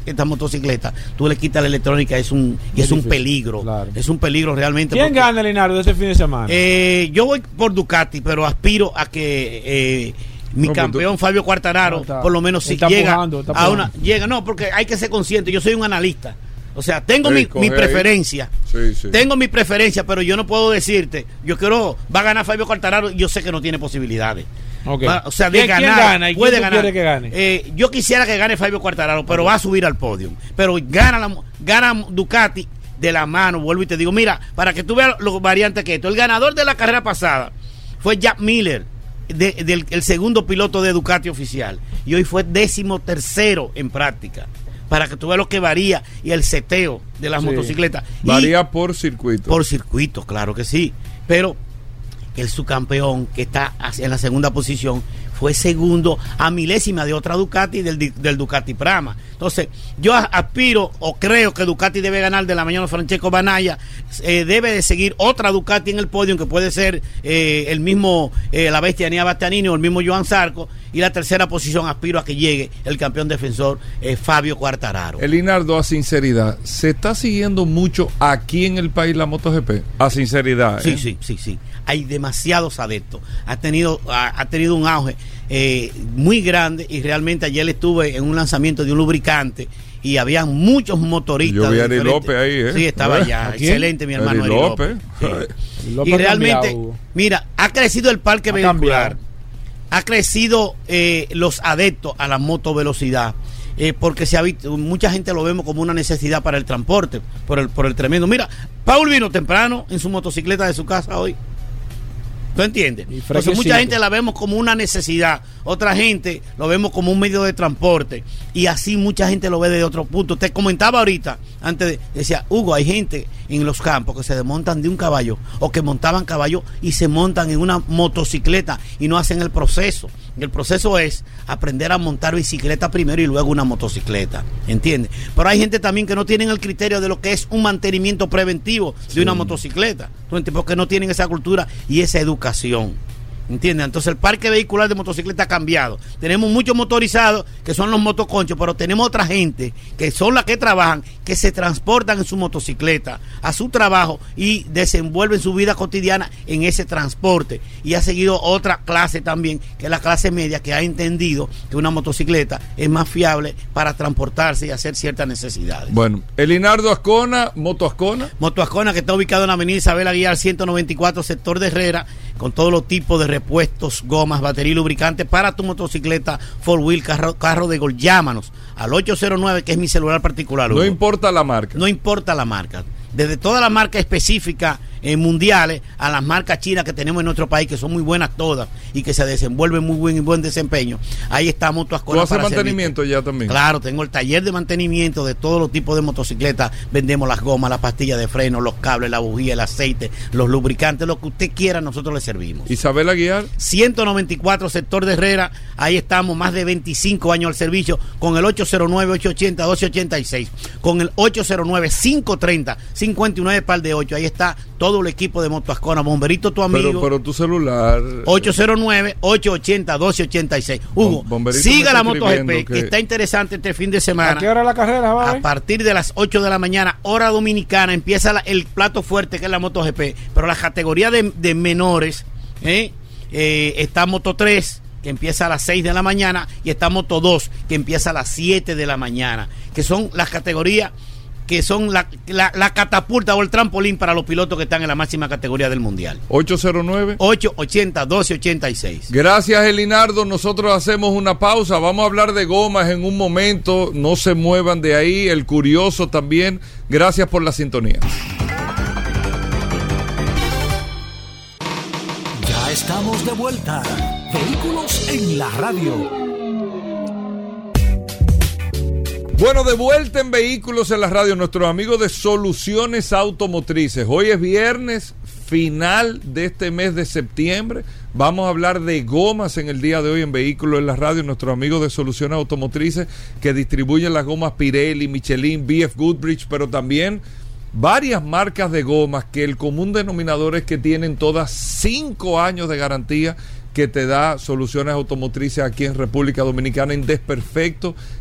estas motocicletas, tú le quitas la electrónica, es un, y es un peligro. claro. Es un peligro realmente. ¿Quién porque- gana, Leonardo, este fin de semana? eh, yo voy por Ducati, pero aspiro a que eh, mi No, pero campeón Fabio No, está- por lo menos si llega a una llega, no, porque hay que ser consciente, yo soy un analista. O sea, tengo Sí, mi, preferencia. Sí, sí. Tengo mi preferencia, pero yo no puedo decirte, yo quiero, va a ganar Fabio Quartararo, yo sé que no tiene posibilidades. Va- o sea, de ¿Quién- quién ganar, gana y quién puede ganar. quieres que gane? Eh, yo quisiera que gane Fabio Quartararo, pero va a subir al podio. Pero gana, la, gana Ducati de la mano, vuelvo y te digo, mira, para que tú veas los variantes que esto, el ganador de la carrera pasada fue Jack Miller, de- del el segundo piloto de Ducati oficial, y hoy fue décimo tercero en práctica. Para que tú veas lo que varía y el seteo de las Sí. motocicletas. Y- Varía por circuito. por circuito, claro que sí. Pero el subcampeón que está en la segunda posición fue segundo a milésima de otra Ducati del, Ducati Prama. Entonces, yo aspiro o creo que Ducati debe ganar de la mañana Francesco Banaya, eh, debe de seguir otra Ducati en el podio, que puede ser eh, el mismo, eh, la bestia Nia Bastianini o el mismo Joan Zarco, y la tercera posición aspiro a que llegue el campeón defensor Fabio Quartararo. Elinardo, a sinceridad, ¿se está siguiendo mucho aquí en el país la MotoGP? A sinceridad. Sí, sí, sí, sí. Hay demasiados adeptos. Ha tenido, ha, ha tenido un auge eh, muy grande y realmente ayer estuve en un lanzamiento de un lubricante y había muchos motoristas. Yo vi de a Ari López ahí, ¿eh? Sí, estaba ¿A allá. Excelente, mi hermano Ari López. López. Sí. López Y realmente, mira, ha crecido el parque Ha vehicular. cambiado. Ha crecido eh, los adeptos a la motovelocidad. eh, porque se ha visto, mucha gente lo vemos como una necesidad para el transporte, por el, por el tremendo. Mira, Paul vino temprano en su motocicleta de su casa hoy. ¿Tú entiendes? Entonces mucha gente la vemos como una necesidad, otra gente lo vemos como un medio de transporte y así mucha gente lo ve desde otro punto. Te comentaba ahorita, antes de, decía, Hugo, hay gente en los campos que se desmontan de un caballo o que montaban caballo y se montan en una motocicleta y no hacen el proceso. El proceso es aprender a montar bicicleta primero y luego una motocicleta, ¿entiendes? Pero hay gente también que no tienen el criterio de lo que es un mantenimiento preventivo de una motocicleta, porque no tienen esa cultura y esa educación. ¿Entiendes? Entonces el parque vehicular de motocicleta ha cambiado. Tenemos muchos motorizados que son los motoconchos, pero tenemos otra gente que son las que trabajan, que se transportan en su motocicleta a su trabajo y desenvuelven su vida cotidiana en ese transporte. Y ha seguido otra clase también, que es la clase media, que ha entendido que una motocicleta es más fiable para transportarse y hacer ciertas necesidades. Bueno, Elinardo Ascona, Moto Ascona. Moto Ascona, que está ubicado en la avenida Isabel Aguilar 194, sector de Herrera, con todos los tipos de repuestos, gomas, batería y lubricante para tu motocicleta, four wheel, carro, carro de gol. Llámanos al 809, que es mi celular particular. No importa la marca. No importa la marca. Desde todas las marcas específicas eh, mundiales a las marcas chinas que tenemos en nuestro país, que son muy buenas todas y que se desenvuelven muy buen y buen desempeño. Ahí está Moto ¿Tú haces mantenimiento ya también? Claro, tengo el taller de mantenimiento de todos los tipos de motocicletas. Vendemos las gomas, las pastillas de freno, los cables, la bujía, el aceite, los lubricantes, lo que usted quiera, nosotros le servimos. Isabel Aguiar. 194 sector de Herrera, ahí estamos, más de 25 años al servicio, con el 809-880-1286, con el 809-530-59 par de 8, ahí está todo el equipo de Motoascona, Bomberito tu amigo. Pero, pero tu celular. 809-880-1286. Hugo, Bom- Bomberito siga la MotoGP, que... que- está interesante este fin de ¿A semana. qué hora la carrera va a A partir de las 8 de la mañana, hora dominicana, empieza la- el plato fuerte que es la MotoGP. Pero la categoría de, de menores, ¿eh? Eh, está Moto 3, que empieza a las 6 de la mañana, y está Moto 2, que empieza a las 7 de la mañana. Que son las categorías que son la, la- la catapulta o el trampolín para los pilotos que están en la máxima categoría del mundial. 809. 880 1286. Gracias, Elinardo. Nosotros hacemos una pausa. Vamos a hablar de gomas en un momento. No se muevan de ahí. El curioso también. Gracias por la sintonía. Ya estamos de vuelta. Vehículos en la radio. Bueno, de vuelta en Vehículos en la Radio, nuestros amigos de Soluciones Automotrices. Hoy es viernes, final de este mes de septiembre. Vamos a hablar de gomas en el día de hoy en Vehículos en la Radio. Nuestros amigos de Soluciones Automotrices que distribuyen las gomas Pirelli, Michelin, BF Goodrich, pero también varias marcas de gomas que el común denominador es que tienen todas cinco años de garantía que te da soluciones automotrices aquí en República Dominicana en desperfecto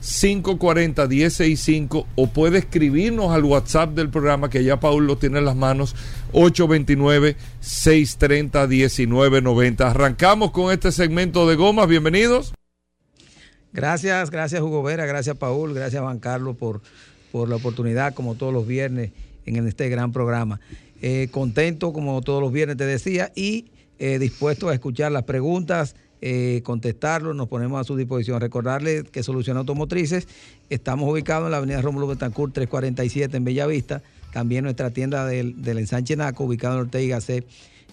540-165 o puede escribirnos al WhatsApp del programa que ya Paul lo tiene en las manos 829-630-1990. Arrancamos con este segmento de gomas, bienvenidos. Gracias, gracias Hugo Vera, gracias Paul, gracias Juan Carlos por, por la oportunidad, como todos los viernes, en este gran programa. Eh, contento, como todos los viernes te decía, y eh, dispuesto a escuchar las preguntas eh, contestarlo, nos ponemos a su disposición. Recordarles que Solución Automotrices, estamos ubicados en la avenida Rómulo Betancourt 347 en Bellavista, también nuestra tienda del, del ensanche Naco, ubicado en Ortega C,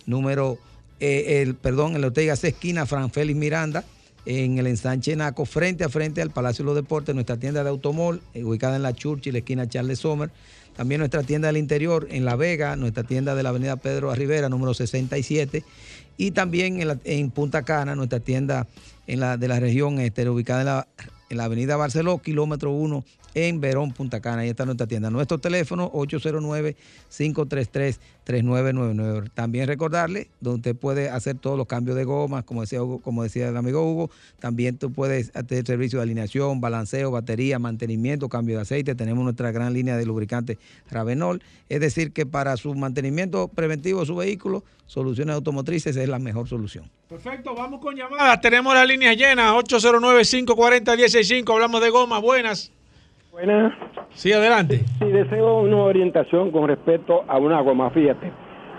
número, eh, el, perdón, en la Ortega C, esquina Fran Félix Miranda, en el ensanche Naco, frente a frente al Palacio de los Deportes, nuestra tienda de Automol, eh, ubicada en la Churchill, esquina Charles Sommer. También nuestra tienda del interior en La Vega, nuestra tienda de la avenida Pedro Rivera, número 67. Y también en, en Punta Cana, nuestra tienda en la, de la región este, ubicada en la, en la avenida Barceló, kilómetro 1, en Verón, Punta Cana. Ahí está nuestra tienda. Nuestro teléfono 809-533-3999. También recordarle, donde usted puede hacer todos los cambios de gomas, como decía, el amigo Hugo. También tú puedes hacer servicio de alineación, balanceo, batería, mantenimiento, cambio de aceite. Tenemos nuestra gran línea de lubricante Ravenol. Es decir, que para su mantenimiento preventivo de su vehículo, Soluciones Automotrices es la mejor solución. Perfecto, vamos con llamadas. Tenemos las líneas llenas. 809-540-165. Hablamos de goma. Buenas. Buenas. Sí, adelante. Sí, deseo una orientación con respecto a una goma. Fíjate,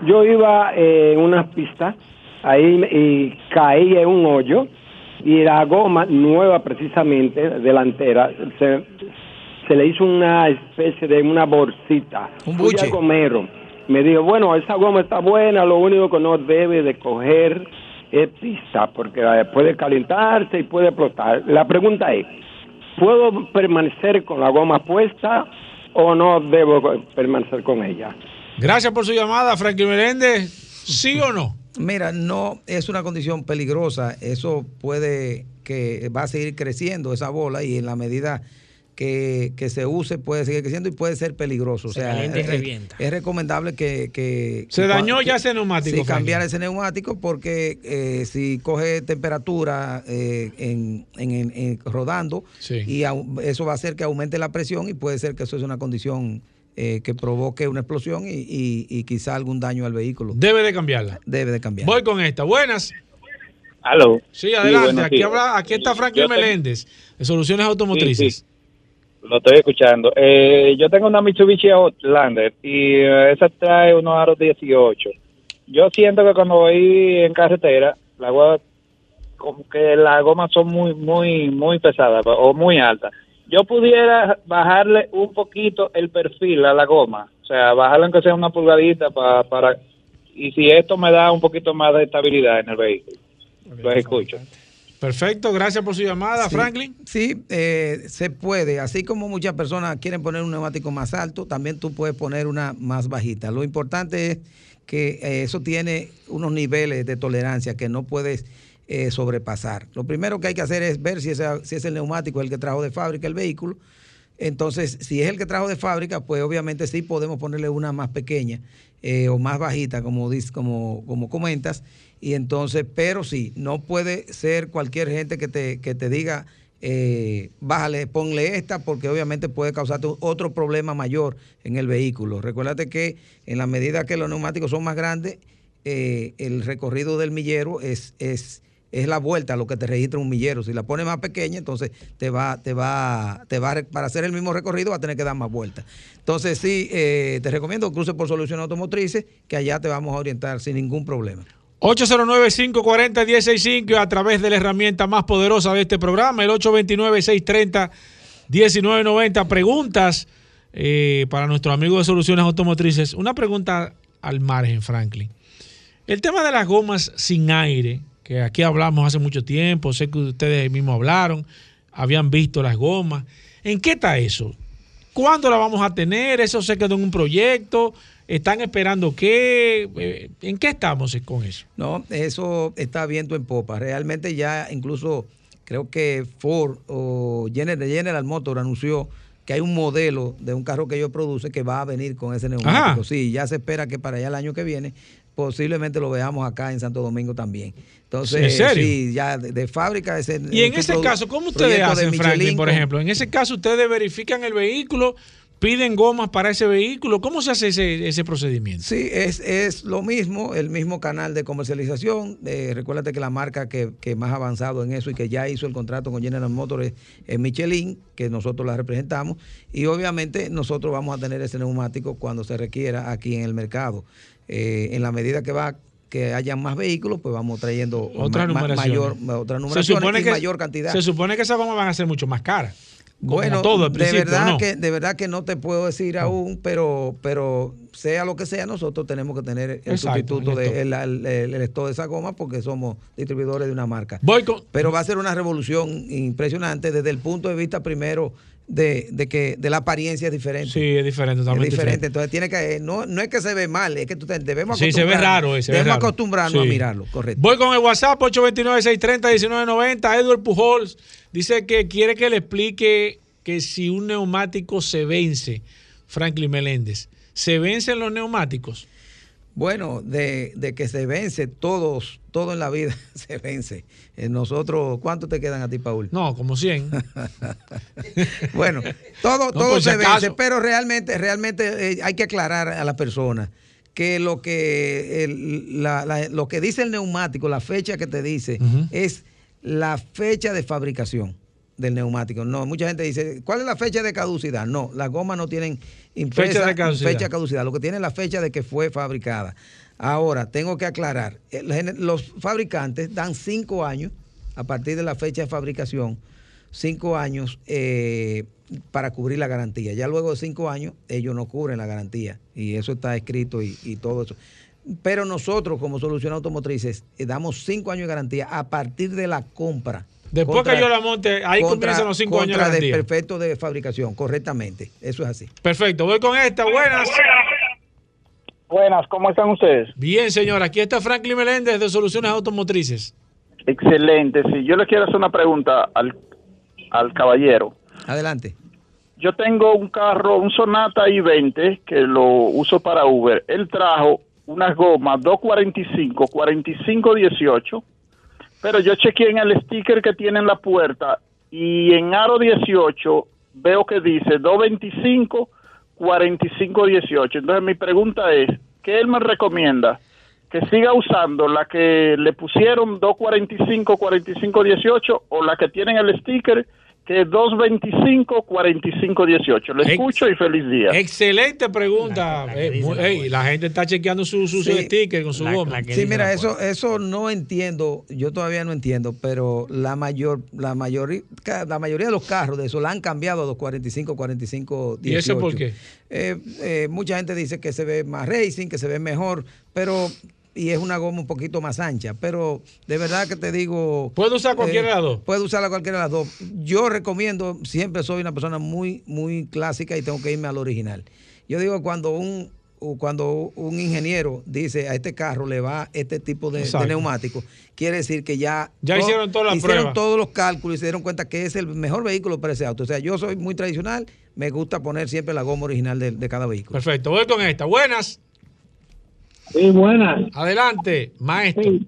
yo iba eh, en unas pistas ahí y caí en un hoyo y la goma nueva precisamente delantera se, se le hizo una especie de una bolsita. Un Fui buche. al gomero. Me dijo, bueno, esa goma está buena, lo único que no debe de coger es pista porque eh, puede calentarse y puede explotar. La pregunta es, ¿Puedo permanecer con la goma puesta o no debo permanecer con ella? Gracias por su llamada, Franklin Meléndez. ¿Sí o no? Mira, no es una condición peligrosa. Eso puede que va a seguir creciendo esa bola y en la medida que, que se use puede seguir creciendo y puede ser peligroso. O Se sea, es- revienta. Es, recomendable que, que- Se que dañó ya ese neumático, Sí, cambiar ese neumático porque eh, si coge temperatura eh, en, en- en- en- rodando Sí. y eso va a hacer que aumente la presión y puede ser que eso es una condición eh, que provoque una explosión y, y- y quizá algún daño al vehículo. Debe de cambiarla. Debe de cambiar. Voy con esta. Buenas. Aló. Sí, adelante. aquí, habla, aquí está Franklin Meléndez, de Soluciones Automotrices. Lo estoy escuchando. Eh, yo tengo una Mitsubishi Outlander y eh, esa trae unos aros 18. Yo siento que cuando voy en carretera, la goma, como que las gomas son muy, muy, muy pesadas o muy altas. Yo pudiera bajarle un poquito el perfil a la goma, o sea, bajarle aunque sea una pulgadita pa- para... Y si esto me da un poquito más de estabilidad en el vehículo, lo escucho. Perfecto, gracias por su llamada, Sí, Franklin. Sí, eh, se puede. Así como muchas personas quieren poner un neumático más alto, también tú puedes poner una más bajita. Lo importante es que eh, eso tiene unos niveles de tolerancia que no puedes eh, sobrepasar. Lo primero que hay que hacer es ver si, ese- si es el neumático el que trajo de fábrica el vehículo. Entonces, si es el que trajo de fábrica, pues obviamente sí podemos ponerle una más pequeña eh, o más bajita, como, dices, como, como comentas. Y entonces, pero sí, no puede ser cualquier gente que te, que te diga, eh, bájale, ponle esta, porque obviamente puede causarte otro problema mayor en el vehículo. Recuérdate que en la medida que los neumáticos son más grandes, eh, el recorrido del millero es, es, es la vuelta lo que te registra un millero. Si la pones más pequeña, entonces te va, te va, te va, a para hacer el mismo recorrido va a tener que dar más vueltas. Entonces sí, eh, te recomiendo cruces por Soluciones Automotrices, que allá te vamos a orientar sin ningún problema. 809-540-165 a través de la herramienta más poderosa de este programa, el 829-630-1990. Preguntas eh, para nuestro amigo de Soluciones Automotrices. Una pregunta al margen, Franklin. El tema de las gomas sin aire, que aquí hablamos hace mucho tiempo, sé que ustedes mismos hablaron, habían visto las gomas. ¿En qué está eso? ¿Cuándo la vamos a tener? ¿Eso se quedó en un proyecto? ¿Están esperando qué? Eh, ¿En qué estamos con eso? No, eso está viento en popa. Realmente ya incluso creo que Ford o General, General Motors anunció que hay un modelo de un carro que ellos producen que va a venir con ese neumático. Ajá. Sí, ya se espera que para allá el año que viene posiblemente lo veamos acá en Santo Domingo también. Entonces, ¿En serio? sí, ya de, de fábrica ese Y en ese caso, ¿cómo ustedes hacen, Franklin, por ejemplo? En ese caso, ustedes verifican el vehículo, piden gomas para ese vehículo. ¿Cómo se hace ese, ese procedimiento? Sí, es, es lo mismo, el mismo canal de comercialización. Eh, recuérdate que la marca que, que más avanzado en eso y que ya hizo el contrato con General Motors es, es Michelin, que nosotros la representamos. Y obviamente nosotros vamos a tener ese neumático cuando se requiera aquí en el mercado. Eh, en la medida que va que haya más vehículos, pues vamos trayendo Otra ma- numeración. mayor, Se supone, y que, mayor cantidad. se supone que esas gomas van a ser mucho más caras. Bueno, todo al de verdad ¿no? que de verdad que no te puedo decir aún, pero pero sea lo que sea, nosotros tenemos que tener el Exacto, sustituto el stock. de el, el, el- el de esa goma porque somos distribuidores de una marca. Voy con- Pero va a ser una revolución impresionante desde el punto de vista primero de, de que de la apariencia es diferente. Sí, es diferente, Es totalmente diferente, entonces tiene que no, no es que se ve mal, es que tú te- debemos Sí, se ve acostumbrarnos- raro, eh, se ve debemos raro. acostumbrarnos Sí. a mirarlo, correcto. Voy con el WhatsApp 829-630-1990. Edward Pujols dice que quiere que le explique que si un neumático se vence, Franklin Meléndez, ¿se vencen los neumáticos? Bueno, de, de que se vence, todos, todo en la vida se vence. Eh, nosotros, ¿cuántos te quedan a ti, Paul? No, como 100. bueno, todo, No, todo se acaso. vence, pero realmente, realmente eh, hay que aclarar a la persona que lo que el- la- la- lo que dice el neumático, la fecha que te dice, es la fecha de fabricación del neumático. No, mucha gente dice, ¿cuál es la fecha de caducidad? No, las gomas no tienen impresa Fecha de caducidad. fecha de caducidad. Lo que tiene es la fecha de que fue fabricada. Ahora, tengo que aclarar, gen- los fabricantes dan cinco años a partir de la fecha de fabricación, cinco años eh, para cubrir la garantía. Ya luego de cinco años, ellos no cubren la garantía y eso está escrito y, y todo eso. Pero nosotros, como Solución Automotrices, eh, damos cinco años de garantía a partir de la compra. Después que yo la monte, ahí comienzan los cinco años de contra garantía. perfecto de fabricación, correctamente. Eso es así. Perfecto, voy con esta. Buenas. Buenas, ¿cómo están ustedes? Bien, señor. Aquí está Franklin Meléndez de Soluciones Automotrices. Excelente, sí. Yo le quiero hacer una pregunta al, al caballero. Adelante. Yo tengo un carro, un Sonata i20, que lo uso para Uber. Él trajo unas gomas 245, 45, 18, pero yo chequeé en el sticker que tiene en la puerta y en aro 18 veo que dice 225, 45, 18. Entonces mi pregunta es, ¿qué él me recomienda? ¿Que siga usando la que le pusieron 245, 45, 18 o la que tienen el sticker que es 225, 45, 18? Le Ex- escucho y feliz día. Excelente pregunta. Eh, muy- la gente está chequeando su, su, su Sí. sticker con su goma. Sí, mira, eso, eso no entiendo, yo todavía no entiendo, pero la mayor, la mayoría, la mayoría de los carros de eso la han cambiado a los 45, 45, 18. ¿Y eso por qué? Eh, eh, mucha gente dice que se ve más racing, que se ve mejor, pero y es una goma un poquito más ancha, pero de verdad que te digo... ¿Puede usar cualquiera de las dos? Puede usarla cualquiera de las dos. Yo recomiendo, siempre soy una persona muy, muy clásica y tengo que irme al original. Yo digo cuando un cuando un ingeniero dice a este carro le va este tipo de, neumático, quiere decir que ya, Ya hicieron todas las hicieron pruebas. todos los cálculos y se dieron cuenta que es el mejor vehículo para ese auto. O sea, yo soy muy tradicional, me gusta poner siempre la goma original de, de cada vehículo. Perfecto, voy con esta. Buenas. Sí, buenas. Adelante, maestro. Sí,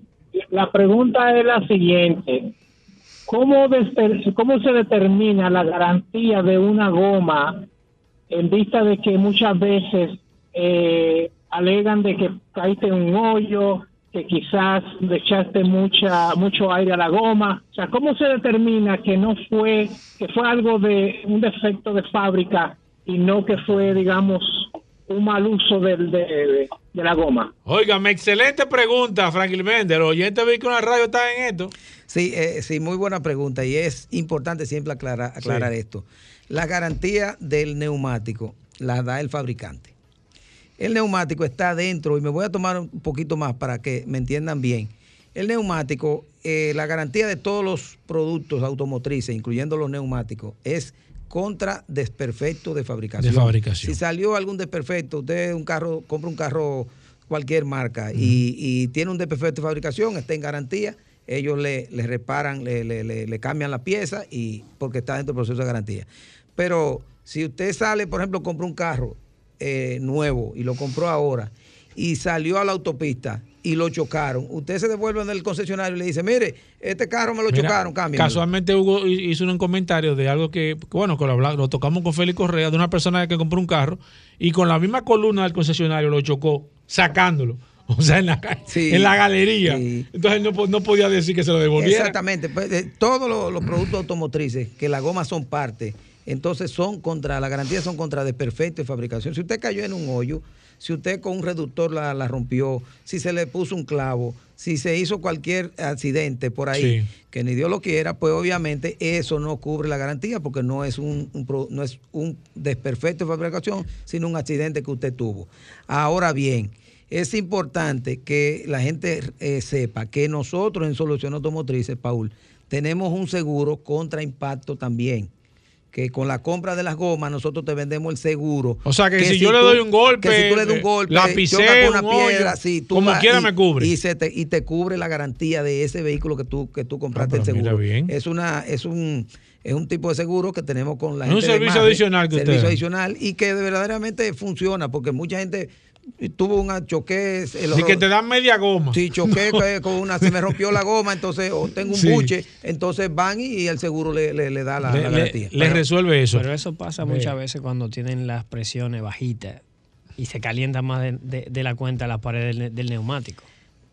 la pregunta es la siguiente. ¿Cómo, ¿Cómo se determina la garantía de una goma en vista de que muchas veces eh, alegan de que caíste en un hoyo, que quizás le echaste mucha, mucho aire a la goma? O sea, ¿cómo se determina que no fue, que fue algo de un defecto de fábrica y no que fue, digamos, un mal uso del- de, de- de la goma? Óigame, excelente pregunta, Franklin Méndez. Los oyentes de la Radio están en esto. Sí, eh, sí, muy buena pregunta y es importante siempre aclarar, aclarar Sí. esto. La garantía del neumático la da el fabricante. El neumático está dentro, y me voy a tomar un poquito más para que me entiendan bien. El neumático, eh, la garantía de todos los productos automotrices, incluyendo los neumáticos, es contra desperfecto de fabricación. De fabricación. Si salió algún desperfecto, usted un carro, compra un carro cualquier marca y, y tiene un desperfecto de fabricación, está en garantía, ellos le, le reparan, le, le- le- le cambian la pieza y porque está dentro del proceso de garantía. Pero si usted sale, por ejemplo, compra un carro eh, nuevo y lo compró ahora y salió a la autopista y lo chocaron, usted se devuelve del concesionario y le dice, mire, este carro me lo Mira, chocaron, cámbiamelo. Casualmente Hugo hi- hizo un comentario de algo que, bueno, que lo, lo tocamos con Félix Correa, de una persona que compró un carro y con la misma columna del concesionario lo chocó, sacándolo. O sea, en la, Sí, en la galería. sí. Entonces no, no podía decir que se lo devolviera. Exactamente. Pues, todos los, los productos automotrices, que las gomas son parte, entonces son contra, las garantías son contra desperfecto de fabricación. Si usted cayó en un hoyo, si usted con un reductor la, la rompió, si se le puso un clavo, si se hizo cualquier accidente por ahí, Sí. que ni Dios lo quiera, pues obviamente eso no cubre la garantía porque no es un, no es un desperfecto de fabricación, sino un accidente que usted tuvo. Ahora bien, es importante que la gente eh, sepa que nosotros en Solución Automotrices, Paul, tenemos un seguro contra impacto también. Que con la compra de las gomas nosotros te vendemos el seguro. O sea, que si yo le doy un golpe, que si tú le das un golpe, la chocas pisé, con una un hoyo, piedra, sí, tú como vas quiera y- me cubre. Y, se te, y te cubre la garantía de ese vehículo que tú, que tú compraste Ah, el pero mira seguro. bien. Es una, es un es un tipo de seguro que tenemos con la Es un gente de servicio Marre, adicional que servicio adicional y que verdaderamente funciona porque mucha gente tuvo un choque el Y que te dan media goma. Sí, choqué con una, se me rompió la goma, entonces, o tengo un Sí. buche, entonces van y, y el seguro le, le- le da la, Le- la le- garantía. le resuelve eso. Pero eso pasa muchas veces cuando tienen las presiones bajitas y se calienta más de, de- de la cuenta la pared del, ne- del neumático.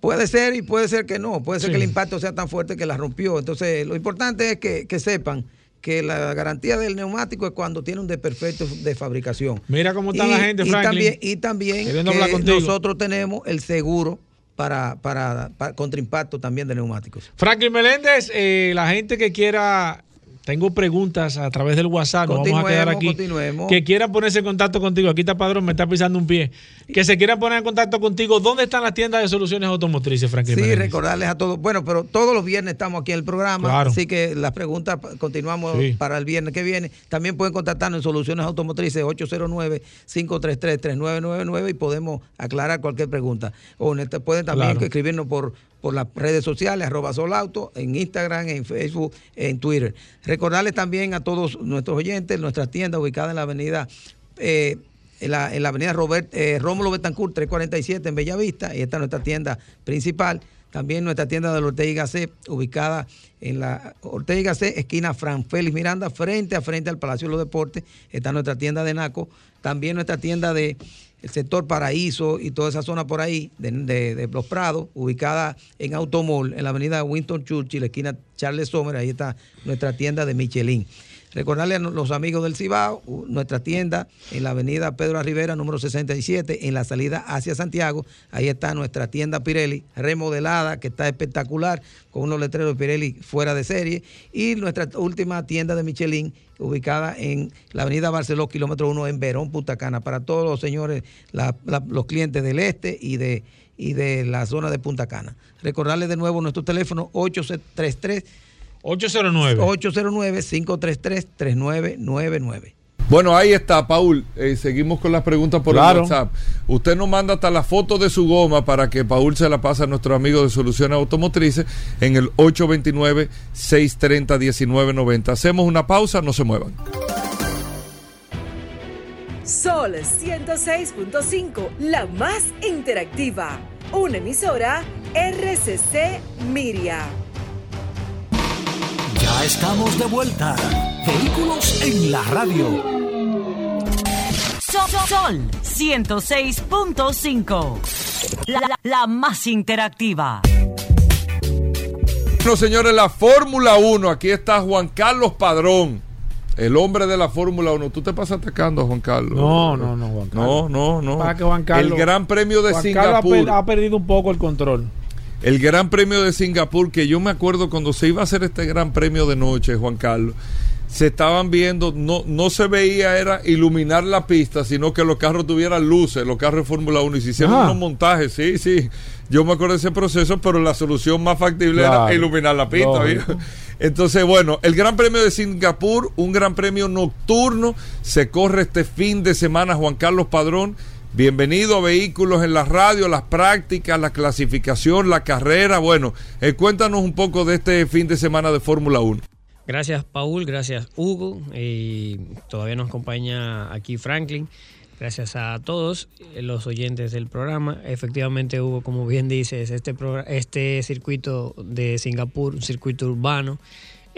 Puede ser y puede ser que no, puede ser Sí. que el impacto sea tan fuerte que la rompió. Entonces, lo importante es que, que sepan que la garantía del neumático es cuando tiene un desperfecto de fabricación. Mira cómo está y, la gente, y Franklin. también, y también que nosotros tenemos el seguro para, para, para contra impacto también de neumáticos. Franklin Meléndez, eh, la gente que quiera, tengo preguntas a través del WhatsApp, nos vamos a quedar aquí. Que quieran ponerse en contacto contigo, aquí está Padrón, me está pisando un pie. Que se quieran poner en contacto contigo, ¿dónde están las tiendas de soluciones automotrices, Franklin Sí, recordarles a todos. Bueno, pero todos los viernes estamos aquí en el programa. Claro. Así que las preguntas continuamos Sí. para el viernes que viene. También pueden contactarnos en Soluciones Automotrices 809-533-3999 y podemos aclarar cualquier pregunta. O neta- pueden también Claro. escribirnos por, por las redes sociales, arroba solauto, en Instagram, en Facebook, en Twitter. Recordarles también a todos nuestros oyentes, nuestra tienda ubicada en la avenida... eh, en la, en la avenida Robert, eh, Rómulo Betancourt 347 en Bellavista, y esta es nuestra tienda principal. También nuestra tienda de la Ortega y ubicada en la Ortega y esquina Fran Félix Miranda, frente a frente al Palacio de los Deportes. Está nuestra tienda de Naco. También nuestra tienda de el sector Paraíso y toda esa zona por ahí, de, Los Prados, ubicada en Automall, en la avenida Winston Churchill, esquina Charles Sommer. Ahí está nuestra tienda de Michelin. Recordarle a los amigos del Cibao, nuestra tienda en la avenida Pedro Rivera, número 67, en la salida hacia Santiago. Ahí está nuestra tienda Pirelli, remodelada, que está espectacular, con unos letreros Pirelli fuera de serie. Y nuestra última tienda de Michelin, ubicada en la avenida Barceló, kilómetro 1, en Verón, Punta Cana, para todos los señores, los clientes del este y de, y de la zona de Punta Cana. Recordarles de nuevo nuestro teléfono 833 809. 809-533-3999. Bueno, ahí está, Paul. Eh, seguimos con las preguntas por Claro. el WhatsApp. Usted nos manda hasta la foto de su goma para que Paul se la pase a nuestro amigo de Soluciones Automotrices en el 829-630-1990. Hacemos una pausa, no se muevan. Sol 106.5, la más interactiva. Una emisora RCC Miria. Ya estamos de vuelta. Vehículos en la radio. Sol, Sol 106.5. La, la- la más interactiva. Bueno, señores, la Fórmula 1. Aquí está Juan Carlos Padrón, el hombre de la Fórmula 1. ¿Tú te pasas atacando a Juan Carlos? No, no, no, Juan Carlos. No, no, no. Para que Juan Carlos- el Gran Premio de Juan Carlos ha Singapur. per- ha perdido un poco el control. El Gran Premio de Singapur, que yo me acuerdo cuando se iba a hacer este Gran Premio de noche, Juan Carlos, se estaban viendo, no, no se veía era iluminar la pista, sino que los carros tuvieran luces, los carros de Fórmula 1, y se hicieron Ajá. unos montajes, sí, sí. Yo me acuerdo de ese proceso, pero la solución más factible Claro. era iluminar la pista. Entonces, bueno, el Gran Premio de Singapur, un Gran Premio nocturno, se corre este fin de semana, Juan Carlos Padrón. Bienvenido a Vehículos en la Radio, las prácticas, la clasificación, la carrera. Bueno, eh, cuéntanos un poco de este fin de semana de Fórmula 1. Gracias Paul, gracias Hugo, y todavía nos acompaña aquí Franklin. Gracias a todos eh, los oyentes del programa. Efectivamente, Hugo, como bien dices, este, este circuito de Singapur, un circuito urbano,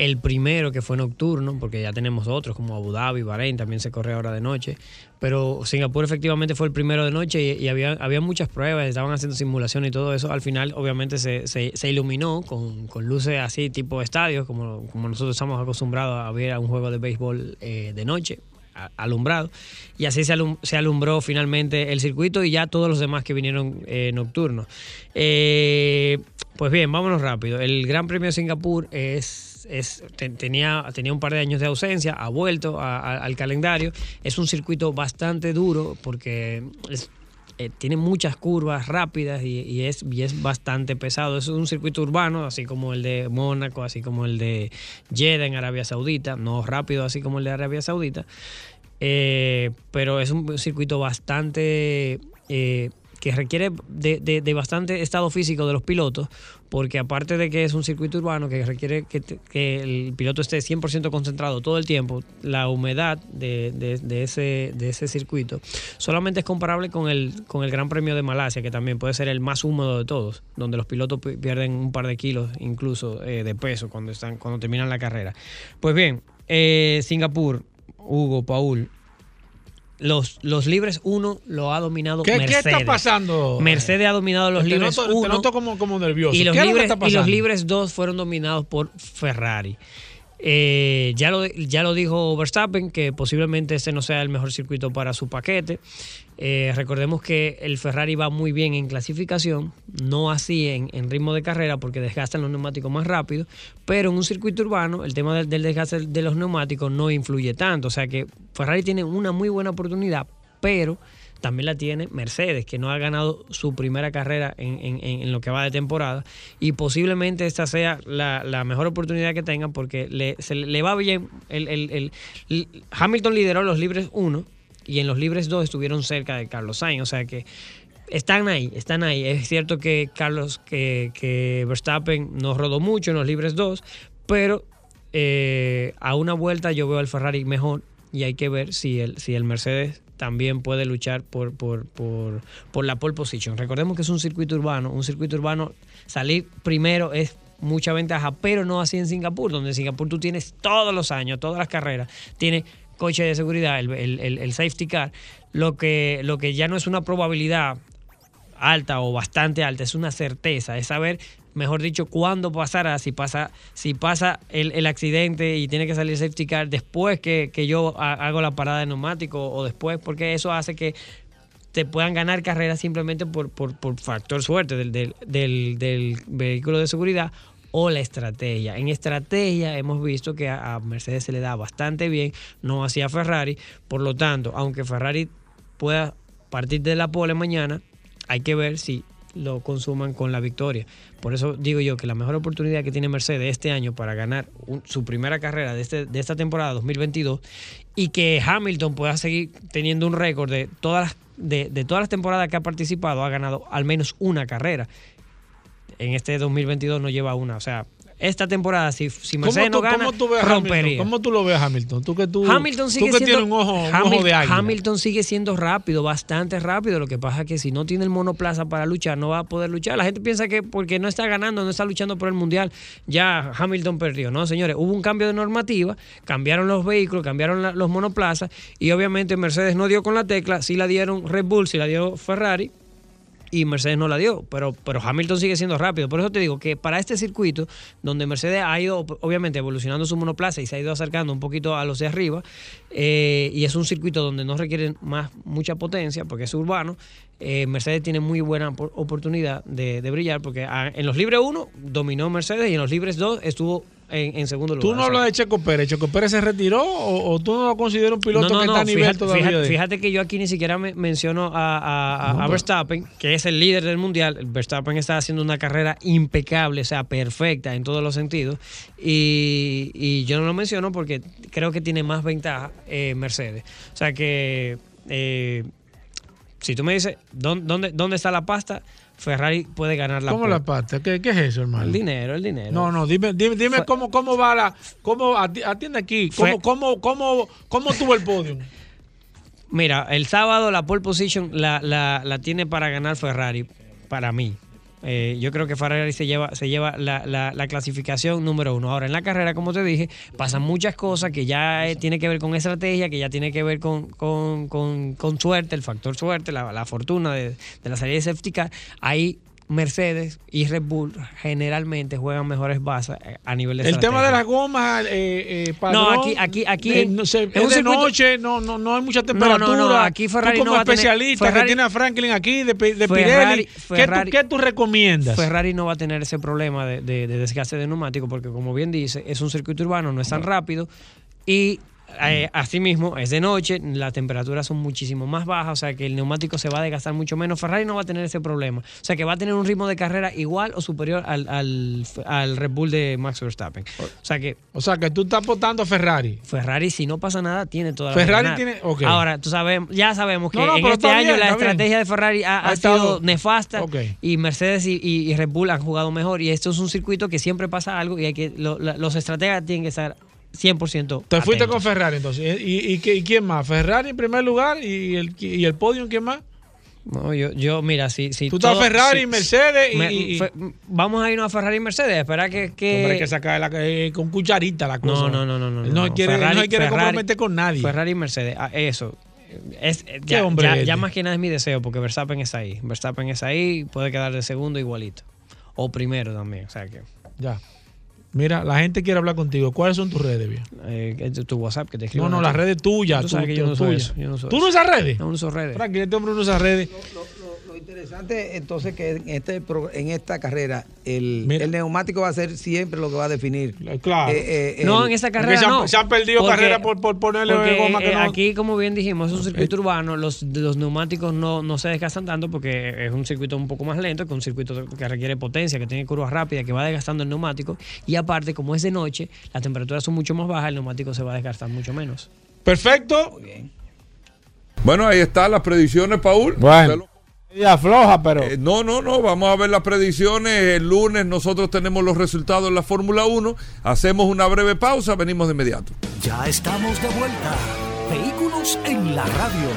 el primero que fue nocturno, porque ya tenemos otros como Abu Dhabi, Bahrein, también se corre ahora de noche, pero Singapur efectivamente fue el primero de noche y, había, había muchas pruebas, estaban haciendo simulación y todo eso. Al final, obviamente, se, se, iluminó con, con luces así, tipo estadios, como, como nosotros estamos acostumbrados a ver a un juego de béisbol eh, de noche, alumbrado. Y así se, se alumbró finalmente el circuito y ya todos los demás que vinieron eh, nocturnos. Eh, pues bien, vámonos rápido. El Gran Premio de Singapur es, es- te- tenía, tenía un par de años de ausencia, ha vuelto al calendario. Es un circuito bastante duro porque eh, tiene muchas curvas rápidas y, es, es bastante pesado. Es un circuito urbano, así como el de Mónaco, así como el de Jeddah en Arabia Saudita, no rápido así como el de Arabia Saudita. Eh, pero es un circuito bastante eh, que requiere de bastante estado físico de los pilotos, porque aparte de que es un circuito urbano que requiere que, el piloto esté 100% concentrado todo el tiempo, la humedad de, ese, circuito solamente es comparable con el, con el Gran Premio de Malasia, que también puede ser el más húmedo de todos, donde los pilotos pi- pierden un par de kilos incluso eh, de peso cuando, están, cuando terminan la carrera. Pues bien, eh, Singapur, Hugo, Paul, los, los libres 1 lo ha dominado ¿Qué, qué Mercedes. está pasando? Mercedes ha dominado los te libres noto, 1 te noto como, como nervioso. y los, ¿Qué es lo que libres, está y los pasando? libres 2 fueron dominados por Ferrari. Eh, ya, lo, ya lo dijo Verstappen, que posiblemente este no sea el mejor circuito para su paquete. Eh, recordemos que el Ferrari va muy bien en clasificación, no así en, en ritmo de carrera porque desgastan los neumáticos más rápido, pero en un circuito urbano el tema del, del desgaste de los neumáticos no influye tanto. O sea que Ferrari tiene una muy buena oportunidad, pero también la tiene Mercedes, que no ha ganado su primera carrera en, en- lo que va de temporada. Y posiblemente esta sea la, la mejor oportunidad que tengan porque le, le va bien. El- el- el- Hamilton lideró los libres 1 y en los libres 2 estuvieron cerca de Carlos Sainz. O sea que están ahí, están ahí. Es cierto que Carlos, que, que Verstappen no rodó mucho en los libres 2, pero eh, a una vuelta yo veo al Ferrari mejor y hay que ver si el, si el Mercedes también puede luchar por, por, por, por la pole position. Recordemos que es un circuito urbano, un circuito urbano, salir primero es mucha ventaja, pero no así en Singapur, donde en Singapur tú tienes todos los años, todas las carreras, tienes coche de seguridad, el, el- el- safety car, lo que, lo que ya no es una probabilidad alta o bastante alta, es una certeza, es saber, mejor dicho, cuándo pasará, si pasa, si pasa el, el accidente y tiene que salir safety car después que, que yo ha- hago la parada de neumático o después, porque eso hace que te puedan ganar carreras simplemente por, por, por factor suerte del, del, del- vehículo de seguridad o la estrategia. En estrategia hemos visto que a, Mercedes se le da bastante bien, no así a Ferrari. Por lo tanto, aunque Ferrari pueda partir de la pole mañana, hay que ver si lo consuman con la victoria. Por eso digo yo que la mejor oportunidad que tiene Mercedes este año para ganar su primera carrera de, este, de esta temporada 2022 y que Hamilton pueda seguir teniendo un récord de todas las, de, de todas las temporadas que ha participado, ha ganado al menos una carrera. En este 2022 no lleva una. O sea, esta temporada, si, si ¿Cómo Mercedes no gana, cómo tú ves a rompería. Hamilton? ¿Cómo tú lo ves Hamilton? Tú que tú, Hamilton sigue tú que siendo tienes un ojo, un Hamil- ojo de águila. Hamilton sigue siendo rápido, bastante rápido. Lo que pasa es que si no tiene el monoplaza para luchar, no va a poder luchar. La gente piensa que porque no está ganando, no está luchando por el mundial, ya Hamilton perdió. No, señores, hubo un cambio de normativa, cambiaron los vehículos, cambiaron la- los monoplazas y obviamente Mercedes no dio con la tecla, sí la dieron Red Bull, sí la dio Ferrari y Mercedes no la dio, pero, pero Hamilton sigue siendo rápido. Por eso te digo que para este circuito, donde Mercedes ha ido obviamente evolucionando su monoplaza y se ha ido acercando un poquito a los de arriba, eh, y es un circuito donde no requiere más mucha potencia, porque es urbano, eh, Mercedes tiene muy buena por- oportunidad de, de brillar, porque ah, en los libres 1 dominó Mercedes y en los libres 2 estuvo en, en segundo lugar. ¿Tú no hablas de Checo Pérez? ¿Checo Pérez se retiró o, o tú no lo consideras un piloto que está a nivel fíjate, todavía? fíjate- que yo aquí ni siquiera me menciono a, a- a- Verstappen, que es el líder del mundial. Verstappen está haciendo una carrera impecable, o sea, perfecta en todos los sentidos. Y, y yo no lo menciono porque creo que tiene más ventaja eh, Mercedes. O sea que eh, si tú me dices, ¿dónde, dónde, dónde está la pasta? Ferrari puede ganar la ¿Cómo la pata? ¿Qué, qué es eso, hermano? El dinero, el dinero. No, no, dime, dime, dime cómo, cómo va la. Cómo, ati- atiende aquí. ¿Cómo, cómo, cómo, cómo tuvo el podio? Mira, el sábado la pole position la, la, la tiene para ganar Ferrari, para mí. Eh, yo creo que Ferrari se lleva, se lleva la, la- la clasificación número uno. Ahora, en la carrera, como te dije, pasan muchas cosas que ya eh, tiene que ver con estrategia, que ya tiene que ver con, con- con- con suerte, el factor suerte, la, la fortuna de, de la salida de safety car. Ahí Mercedes y Red Bull generalmente juegan mejores bases eh, a nivel de El tema de las gomas, eh, eh, padrón, No, aquí- aquí- aquí- eh, no sé, es es un de circuito- noche, no, no, no hay mucha No, temperatura. no, no, aquí Ferrari Tú como no va a tener- especialista que Ferrari- tiene a Franklin aquí, de, de Ferrari- Pirelli, ¿qué, Ferrari- tú, qué tú recomiendas? Ferrari no va a tener ese problema de, de- de desgaste de neumático porque, como bien dice, es un circuito urbano, no es tan rápido y eh, asimismo es de noche, las temperaturas son muchísimo más bajas, o sea que el neumático se va a desgastar mucho menos. Ferrari no va a tener ese problema, o sea que va a tener un ritmo de carrera igual o superior al, al, al Red Bull de Max Verstappen. O sea que O sea, que tú estás apostando a Ferrari. Ferrari, si no pasa nada, tiene toda la Ferrari ganar. tiene-. Ahora, tú sabes, ya sabemos que No, no, en este año bien, la bien. estrategia de Ferrari ha, Ha ha estado- sido nefasta y Mercedes y, y- y Red Bull han jugado mejor. Y esto es un circuito que siempre pasa algo y hay que lo- la- los estrategas tienen que estar 100%. Te fuiste atentos. con Ferrari entonces. ¿Y, y, quién más? Ferrari en primer lugar y el, y el podio, ¿quién más? No, yo, yo, mira, si. si Tú estás todo- Ferrari, si- Mercedes y- me- y- fe- vamos a irnos a Ferrari y Mercedes. Espera que. que Hombre, hay que sacar la- eh, con cucharita la cosa. No, no, no, no. no, no, no. quiere, no Ferrari- se quiere Ferrari- comprometer con nadie. Ferrari y Mercedes, ah, eso. Es, eh, ¿Qué ya, hombre ya- es ya este? más que nada es mi deseo, porque Verstappen está ahí. Verstappen está ahí, puede quedar de segundo igualito. O primero también, o sea que. Ya. Mira, la gente quiere hablar contigo. ¿Cuáles son tus redes, viejo? Eh, tu, WhatsApp que te escribo. No, no, las redes tuyas. Tú tú- sabes que yo tú- no yo no uso ¿Tú no usas redes? No uso redes. Frank, este hombre no usa redes. Interesante entonces que en este pro- en esta carrera el, Mira. el neumático va a ser siempre lo que va a definir. Claro. Eh, eh, No, el- en esa carrera se han- no. se han perdido Porque- carreras por- por ponerle porque, goma que eh, no- Aquí, como bien dijimos, es un circuito urbano. Los, los neumáticos no, no se desgastan tanto porque es un circuito un poco más lento, que un circuito que requiere potencia, que tiene curvas rápidas, que va desgastando el neumático. Y aparte, como es de noche, las temperaturas son mucho más bajas, el neumático se va a desgastar mucho menos. Perfecto. Bueno, ahí están las predicciones, Paul. Bueno. Ya floja, pero. Eh, no, no, no. Vamos a ver las predicciones. El lunes nosotros tenemos los resultados en la Fórmula 1. Hacemos una breve pausa. Venimos de inmediato. Ya estamos de vuelta. Vehículos en la radio.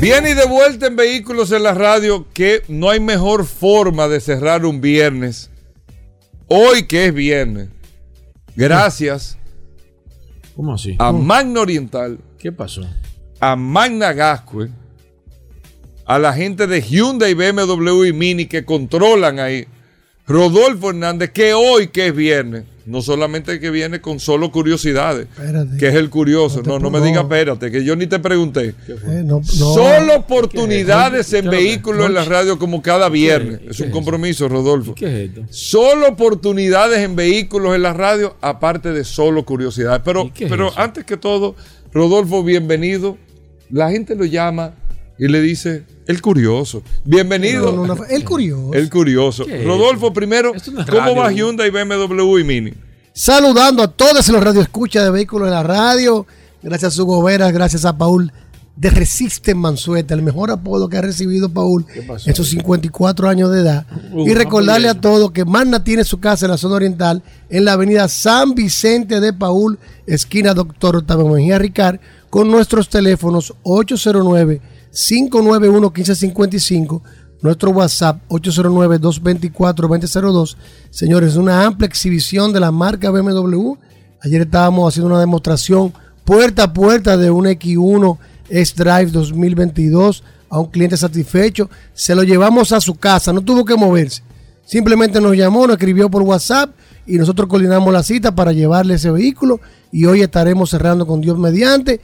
Bien y de vuelta en Vehículos en la Radio, que no hay mejor forma de cerrar un viernes. Hoy que es viernes. Gracias ¿Cómo así? a Magna Oriental, ¿Qué pasó? a Magna Gascue, a la gente de Hyundai, BMW y Mini que controlan ahí. Rodolfo Hernández, que hoy que es viernes, no solamente que viene con solo curiosidades, Espérate. que es el curioso. No No, no me pongo- diga espérate, que yo ni te pregunté. Eh, no, no. Solo oportunidades en ¿Qué es lo que- vehículos en la radio como cada viernes. ¿Qué Es es un compromiso, Rodolfo. ¿Qué es esto? Solo oportunidades en vehículos en la radio, aparte de solo curiosidades. Pero, ¿Y qué es pero eso? antes que todo, Rodolfo, bienvenido. La gente lo llama y le dice, el curioso. Bienvenido. No, no, no, el curioso. El curioso. ¿Qué es Rodolfo, primero, ¿cómo va Hyundai, BMW y Mini? Saludando a todos los radioescuchas de Vehículos de la Radio. Gracias a su gobera, gracias a Paul de Resiste Mansueta, el mejor apodo que ha recibido Paul en sus 54 años de edad. Uh, y recordarle a todos que Magna tiene su casa en la zona oriental, en la avenida San Vicente de Paul, esquina Doctor Octavio Mejía Ricard, con nuestros teléfonos 809-591-1555, nuestro WhatsApp 809-224-2002. Señores, una amplia exhibición de la marca BMW. Ayer estábamos haciendo una demostración puerta a puerta de un X1 S-Drive 2022 a un cliente satisfecho. Se lo llevamos a su casa, no tuvo que moverse. Simplemente nos llamó, nos escribió por WhatsApp y nosotros coordinamos la cita para llevarle ese vehículo. Y hoy estaremos cerrando con Dios mediante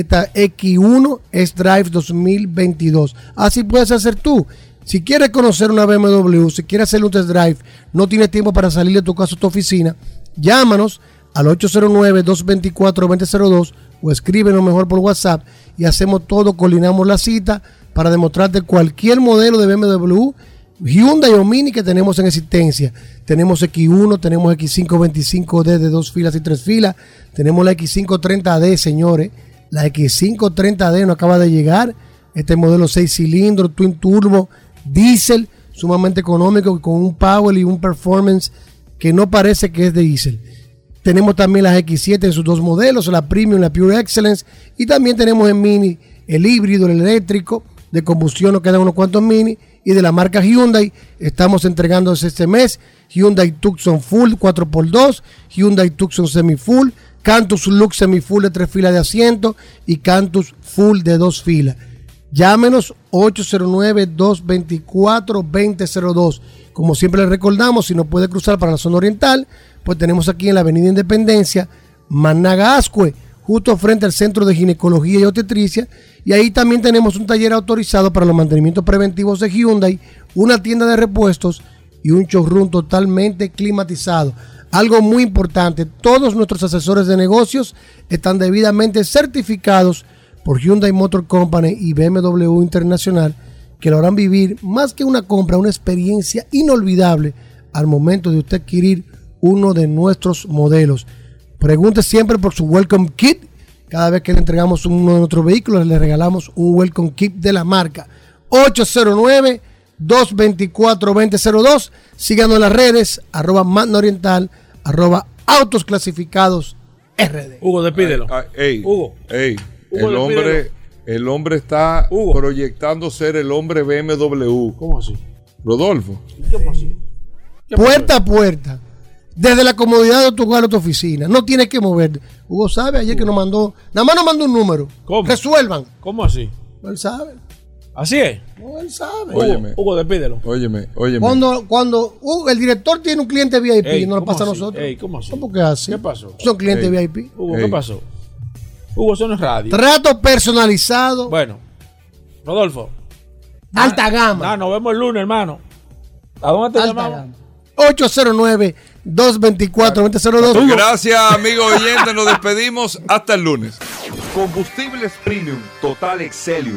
esta X1 S-Drive 2022. Así puedes hacer tú. Si quieres conocer una BMW, si quieres hacer un test drive, no tienes tiempo para salir de tu casa o tu oficina, llámanos al 809-224-2002 o escríbenos mejor por WhatsApp y hacemos todo, coordinamos la cita para demostrarte cualquier modelo de BMW, Hyundai o Mini que tenemos en existencia. Tenemos X1, tenemos X525D de dos filas y tres filas, tenemos la X530D, señores. La X530D nos acaba de llegar. Este modelo 6 cilindros, twin turbo, diésel, sumamente económico, con un power y un performance que no parece que es de diésel. Tenemos también las X7 en sus dos modelos, la Premium, la Pure Excellence, y también tenemos en Mini el híbrido, el eléctrico, de combustión, nos quedan unos cuantos Mini, y de la marca Hyundai. Estamos entregando este mes Hyundai Tucson Full 4x2, Hyundai Tucson Semi Full, Cantus Lux Semi Full de tres filas de asiento y Cantus Full de dos filas. Llámenos 809-224-2002. Como siempre les recordamos, si no puede cruzar para la zona oriental, pues tenemos aquí en la Avenida Independencia, Managascue, justo frente al Centro de Ginecología y Obstetricia. Y ahí también tenemos un taller autorizado para los mantenimientos preventivos de Hyundai, una tienda de repuestos y un showroom totalmente climatizado. Algo muy importante, todos nuestros asesores de negocios están debidamente certificados por Hyundai Motor Company y BMW Internacional, que lo harán vivir más que una compra, una experiencia inolvidable al momento de usted adquirir uno de nuestros modelos. Pregunte siempre por su Welcome Kit. Cada vez que le entregamos uno de nuestros vehículos, le regalamos un Welcome Kit de la marca 809-224-2002. Síganos en las redes, arroba Magna Oriental, arroba Autos Clasificados RD. Hugo, despídelo. Ey, Hugo. ey, Hugo, el hombre, despídelo. el hombre está proyectando ser el hombre BMW. ¿Cómo así? Rodolfo. Puerta a puerta. Desde la comodidad de tu hogar o tu oficina. No tienes que moverte. Hugo sabe ayer que nos mandó. Nada más nos mandó un número. ¿Cómo? Resuelvan. ¿Cómo así? Él sabe. ¿Así es? No, él sabe. Óyeme. Hugo, despídelo. Óyeme, óyeme. Cuando, cuando uh, el director tiene un cliente VIP, Ey, no lo ¿cómo pasa a nosotros. Ey, ¿cómo así? ¿Cómo que así? ¿Qué pasó? Son clientes Ey. VIP. Hugo, Ey. ¿qué pasó? Hugo, eso no es radio. Trato personalizado. Bueno, Rodolfo. Alta gama. Ah, nos vemos el lunes, hermano. ¿A dónde te Alta llamamos? gama. 809-224-2002. Gracias, amigos oyentes. Nos despedimos. Hasta el lunes. Combustibles Premium Total Excelium.